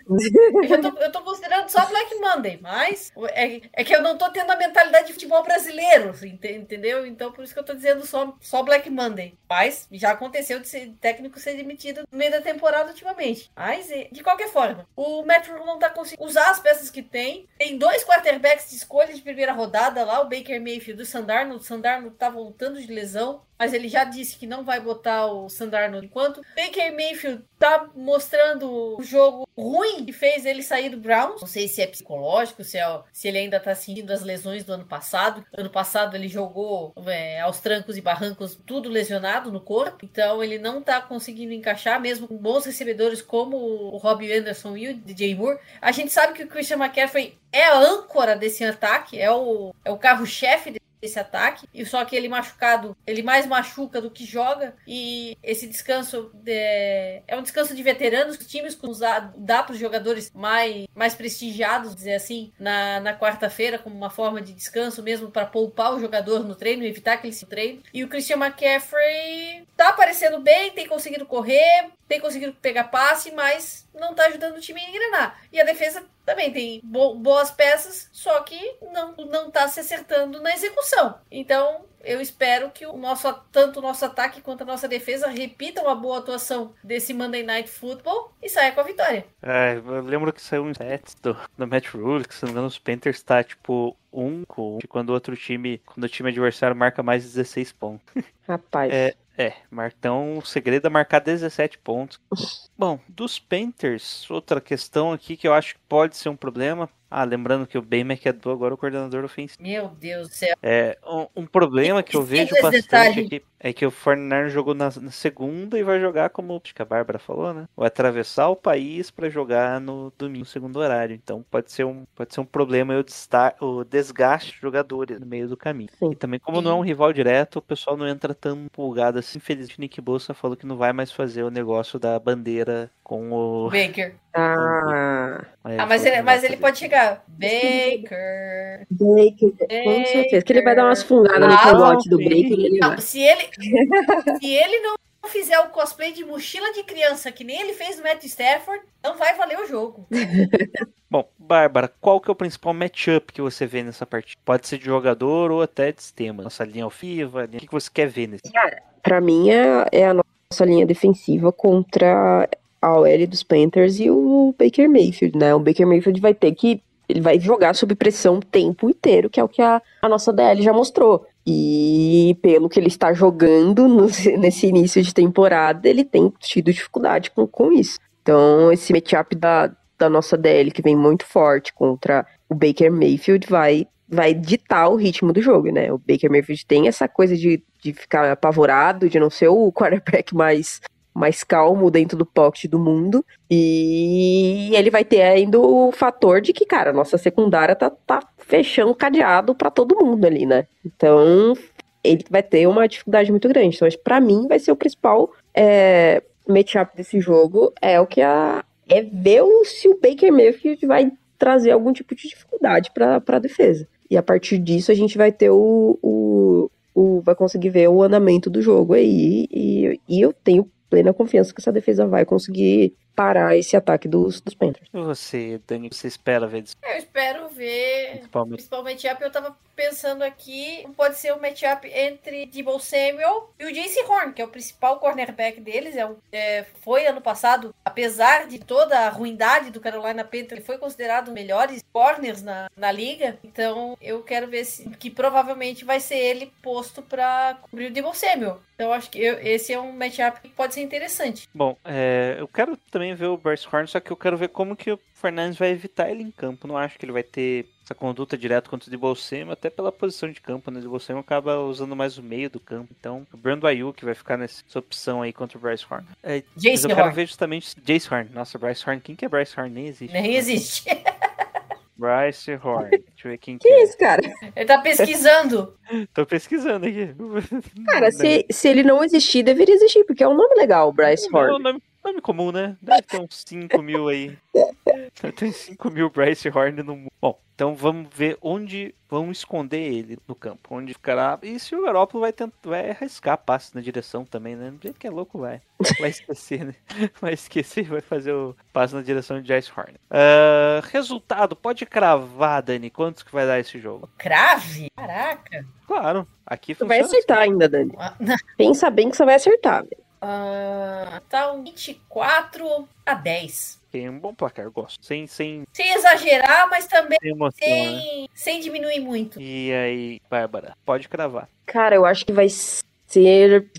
eu tô, eu tô considerando só Black Monday, mas é, é que eu não tô tendo a mentalidade de futebol brasileiro, ente- entendeu? Então por isso que eu tô dizendo só, só Black Monday. Mas já aconteceu de ser técnico ser demitido no meio da temporada ultimamente. Mas, eh, de qualquer forma, o Rule não tá conseguindo usar as peças que tem. Tem dois quarterbacks de escolha de primeira rodada lá, o Baker Mayfield e o Sandarno. O Sandarno tá voltando de lesão. Mas ele já disse que não vai botar o Sandarno enquanto. Baker Mayfield tá mostrando o jogo ruim que fez ele sair do Browns. Não sei se é psicológico, se, é, se ele ainda tá sentindo as lesões do ano passado. Ano passado ele jogou é, aos trancos e barrancos, tudo lesionado no corpo. Então ele não tá conseguindo encaixar, mesmo com bons recebedores como o Robbie Anderson e o DJ Moore. A gente sabe que o Christian McCaffrey é a desse ataque, é o, é o carro-chefe esse ataque, e só que ele machucado, ele mais machuca do que joga, e esse descanso é, é um descanso de veteranos, os times usar, dá para os jogadores mais, mais prestigiados, dizer assim, na, na quarta-feira, como uma forma de descanso mesmo para poupar o jogador no treino, evitar que ele se treine. E o Christian McCaffrey tá aparecendo bem, tem conseguido correr, tem conseguido pegar passe, mas não tá ajudando o time a engrenar. E a defesa também tem bo- boas peças, só que não, não tá se acertando na execução. Então, eu espero que o nosso, tanto o nosso ataque quanto a nossa defesa repitam a boa atuação desse Monday Night Football e saia com a vitória. É, eu lembro que saiu um stats do, do Matt Rule, que se não me engano os Panthers tá tipo um com de quando o outro time, quando o time adversário marca mais de 16 pontos. Rapaz. É. É, Martão, o segredo é marcar 17 pontos. Bom, dos Panthers, outra questão aqui que eu acho que pode ser um problema. Ah, lembrando que o Ben McAdoo agora é o coordenador ofensivo. Meu Deus do céu. É, um, um problema que eu vejo bastante aqui é que o Fortnite jogou na, na segunda e vai jogar como acho que a Bárbara falou, né? Vai atravessar o país para jogar no domingo, segundo horário. Então pode ser um, pode ser um problema aí o, desgaste de jogadores no meio do caminho. Sim. E também, como não é um rival direto, o pessoal não entra tão empolgado assim. Infelizmente, Nick Bolsa falou que não vai mais fazer o negócio da bandeira com o. Baker. Ah, Ah, mas ele, mas ele pode chegar. Baker. Baker, com certeza. Que ele vai dar umas fungadas no Ah, cangote do sim. Baker ele Não, se ele, (laughs) se ele não fizer o cosplay de mochila de criança que nem ele fez no Matt Stafford, não vai valer o jogo. (laughs) Bom, Bárbara, qual que é o principal matchup que você vê nessa partida? Pode ser de jogador ou até de sistema. Nossa linha ofensiva, o que que você quer ver nesse? Pra mim é, é a nossa linha defensiva contra a OL dos Panthers e o Baker Mayfield, né? O Baker Mayfield vai ter que. Ele vai jogar sob pressão o tempo inteiro, que é o que a, a nossa DL já mostrou. E pelo que ele está jogando (laughs) no- nesse início de temporada, ele tem tido dificuldade com, com isso. Então, esse matchup da, da nossa DL, que vem muito forte contra o Baker Mayfield, vai, vai ditar o ritmo do jogo, né? O Baker Mayfield tem essa coisa de, de ficar apavorado, de não ser o quarterback mais, mais calmo dentro do pocket do mundo. E ele vai ter ainda o fator de que, cara, a nossa secundária tá, tá fechando cadeado pra todo mundo ali, né? Então, ele vai ter uma dificuldade muito grande. Então, para mim, vai ser o principal é, matchup desse jogo. É o que a. É ver se o Baker Mayfield vai trazer algum tipo de dificuldade pra, pra defesa. E a partir disso, a gente vai ter o. o, o- vai conseguir ver o andamento do jogo aí. E, e eu tenho plena confiança que essa defesa vai conseguir parar esse ataque dos, dos Panthers. E você, Dani, você espera ver? Eu espero ver. Principalmente. Principalmente matchup, eu tava pensando aqui, pode ser um matchup entre Debo Samuel e o Jace Horn, que é o principal cornerback deles. É, um- é, foi ano passado, apesar de toda a ruindade do Carolina Panthers, ele foi considerado um melhores corners na, na liga. Então eu quero ver se, que provavelmente vai ser ele posto pra cobrir o Debo Samuel. Então acho que eu- esse é um matchup que pode ser interessante. Bom, é, eu quero também ver o Bryce Horn, só que eu quero ver como que o Fernandes vai evitar ele em campo. Não acho que ele vai ter essa conduta direto contra o de Bolsema, até pela posição de campo, né? O de Bolsema acaba usando mais o meio do campo. Então, o Brando Ayuk vai ficar nessa opção aí contra o Bryce Horn. É, mas eu quero Horn. ver justamente Jace Horn. Nossa, Bryce Horn. Quem que é Bryce Horn? Nem existe. Nem existe. (laughs) Bryce Horn. Deixa eu ver quem que Que é. isso, cara? Ele tá pesquisando. (laughs) Tô pesquisando aqui. Cara, (laughs) se, se ele não existir, deveria existir, porque é um nome legal, Bryce Horn. nome, nome comum, né? Deve ter uns 5 mil aí. Tem 5 mil Bryce Horn no mundo. Bom, então vamos ver onde vão esconder ele no campo. Onde ficará. E se o Garoppolo vai tentar vai arriscar passe na direção também, né? Do jeito que é louco, vai. Vai esquecer, né? (laughs) Vai esquecer e vai fazer o passe na direção de Jace Horn. Ah, resultado, pode cravar, Dani, quantos que vai dar esse jogo? Crave? Caraca. Claro, aqui Tu vai acertar ainda, Dani. Ah, Pensa bem que você vai acertar, velho. Ah, tá um 24 a 10. Tem um bom placar, eu gosto. Sem, sem, Sem exagerar, mas também sem emoção, né? sem, sem diminuir muito. E aí, Bárbara, pode cravar. Cara, eu acho que vai ser.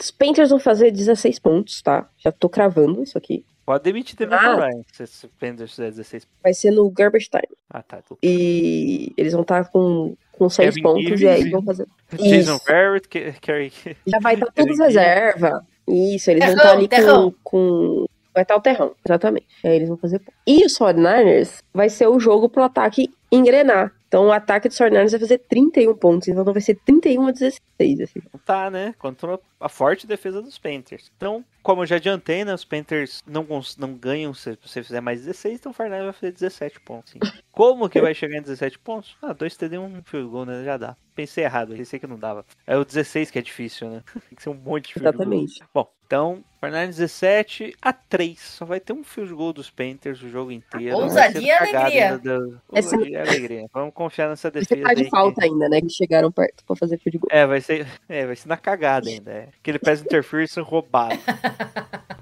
Os Panthers vão fazer 16 pontos, tá? Já tô cravando isso aqui. Pode demitir Devin Ah. Ryan, se o Panthers fizer 16. Vai ser no garbage time. Ah, tá. Tô... E eles vão estar com, com 6 Kevin pontos e aí vão fazer. Jason. Barrett, Ke- Kerry. Já vai estar (laughs) todos Kevin Gibbs. reserva. Isso, eles vão Terrão, estar ali terrão. com, com. Vai estar o terrão, exatamente. Aí eles vão fazer ponto. E os 49ers vai ser o jogo pro ataque engrenar. Então o ataque dos 49ers vai fazer 31 pontos. Então vai ser 31 a 16. Assim. Tá, né? Contra a forte defesa dos Panthers. Então, como eu já adiantei, né? Os Panthers não, não ganham se você fizer mais 16, então o Fernandes vai fazer 17 pontos. sim. (laughs) Como que vai chegar em 17 pontos? Ah, 2 TD, um field goal, né? Já dá. Pensei errado, pensei que não dava. É o 16 que é difícil, né? (laughs) Tem que ser um monte de field goal. Exatamente. Bom, então, Fernandes 17 a 3. Só vai ter um field goal dos Panthers o jogo inteiro. Vai Ousadia e alegria. Ousadia e alegria. Vamos confiar nessa Vai defesa. aí de que- falta ainda, né? Que chegaram perto pra fazer field goal. É, vai ser, é, vai ser na cagada ainda. É. Aquele pass interference roubado.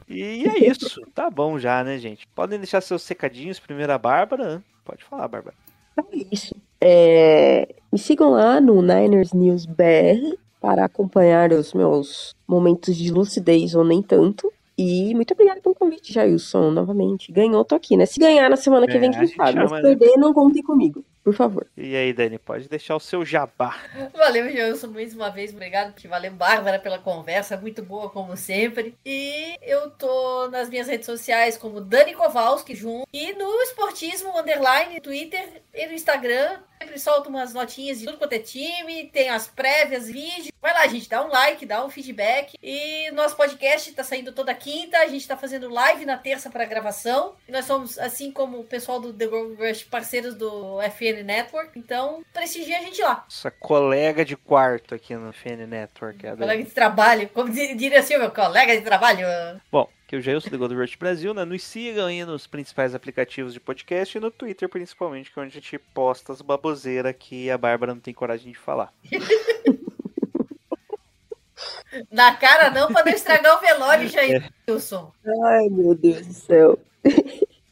E é isso. Tá bom já, né, gente? Podem deixar seus secadinhos. Primeiro a Bárbara. Pode falar, Bárbara. Então é isso. É, Me sigam lá no Niners News BR para acompanhar os meus momentos de lucidez ou nem tanto. E muito obrigada pelo convite, Jailson, novamente. Ganhou, tô aqui, né? Se ganhar na semana que É, vem, a quem gente sabe. Mas chama, se né? perder, não contem comigo, por favor. E aí, Dani, pode deixar o seu jabá. Valeu, Gelson, mais uma vez. Obrigado. Valeu, Bárbara, pela conversa. Muito boa, como sempre. E eu tô nas minhas redes sociais como Dani Kowalski, junto. E no Esportismo Underline, Twitter e no Instagram. Sempre solto umas notinhas de tudo quanto é time. Tem as prévias, vídeos. Vai lá, gente. Dá um like, dá um feedback. E nosso podcast tá saindo toda quinta. A gente tá fazendo live na terça para gravação. E nós somos, assim como o pessoal do The Gold Rush, parceiros do FN Network. Então, prestigia a gente lá. Nossa colega de quarto aqui no FN Network. Dani. Colega de trabalho, como di- diria assim, meu colega de trabalho. Bom, que eu já sou do Gold Rush Brasil, né? Nos sigam aí nos principais aplicativos de podcast e no Twitter, principalmente, que é onde a gente posta as baboseiras que a Bárbara não tem coragem de falar. (laughs) Na cara não, pra não estragar o velório, Jair Wilson. Ai, meu Deus do céu.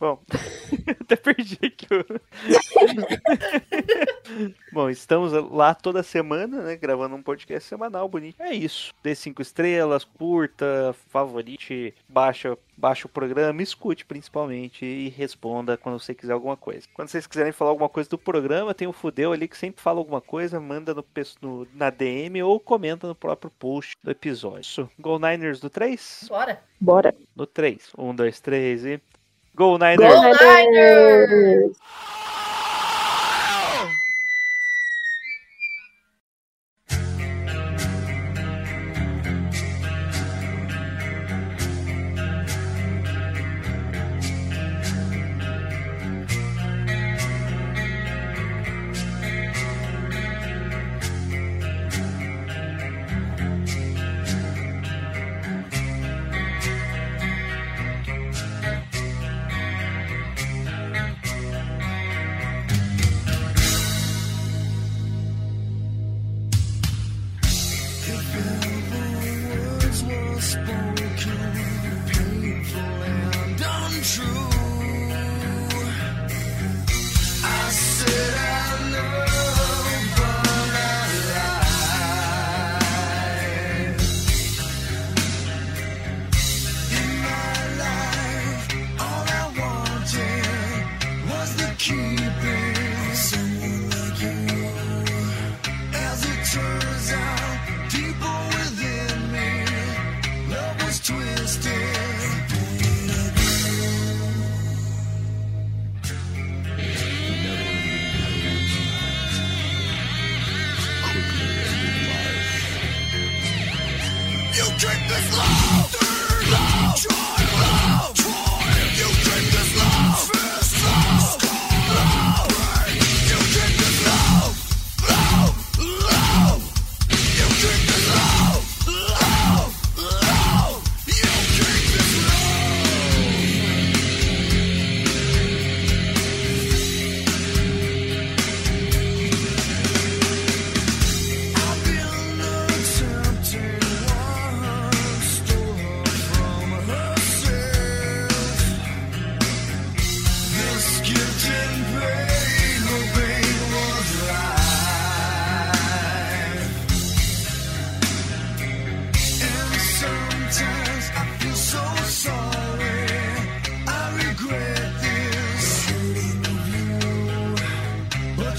Bom, (laughs) até perdi aqui. o- (laughs) Bom, estamos lá toda semana, né? Gravando um podcast semanal bonito. É isso. Dê cinco estrelas, curta, favorite, baixa, baixa o programa, escute principalmente e responda quando você quiser alguma coisa. Quando vocês quiserem falar alguma coisa do programa, tem o Fudeu ali que sempre fala alguma coisa, manda no, no- na DM ou comenta no próprio post do episódio. Isso. Go Niners do 3? Bora. Bora. No 3. 1, 2, 3 e. Go Niners! Go Niners!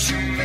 You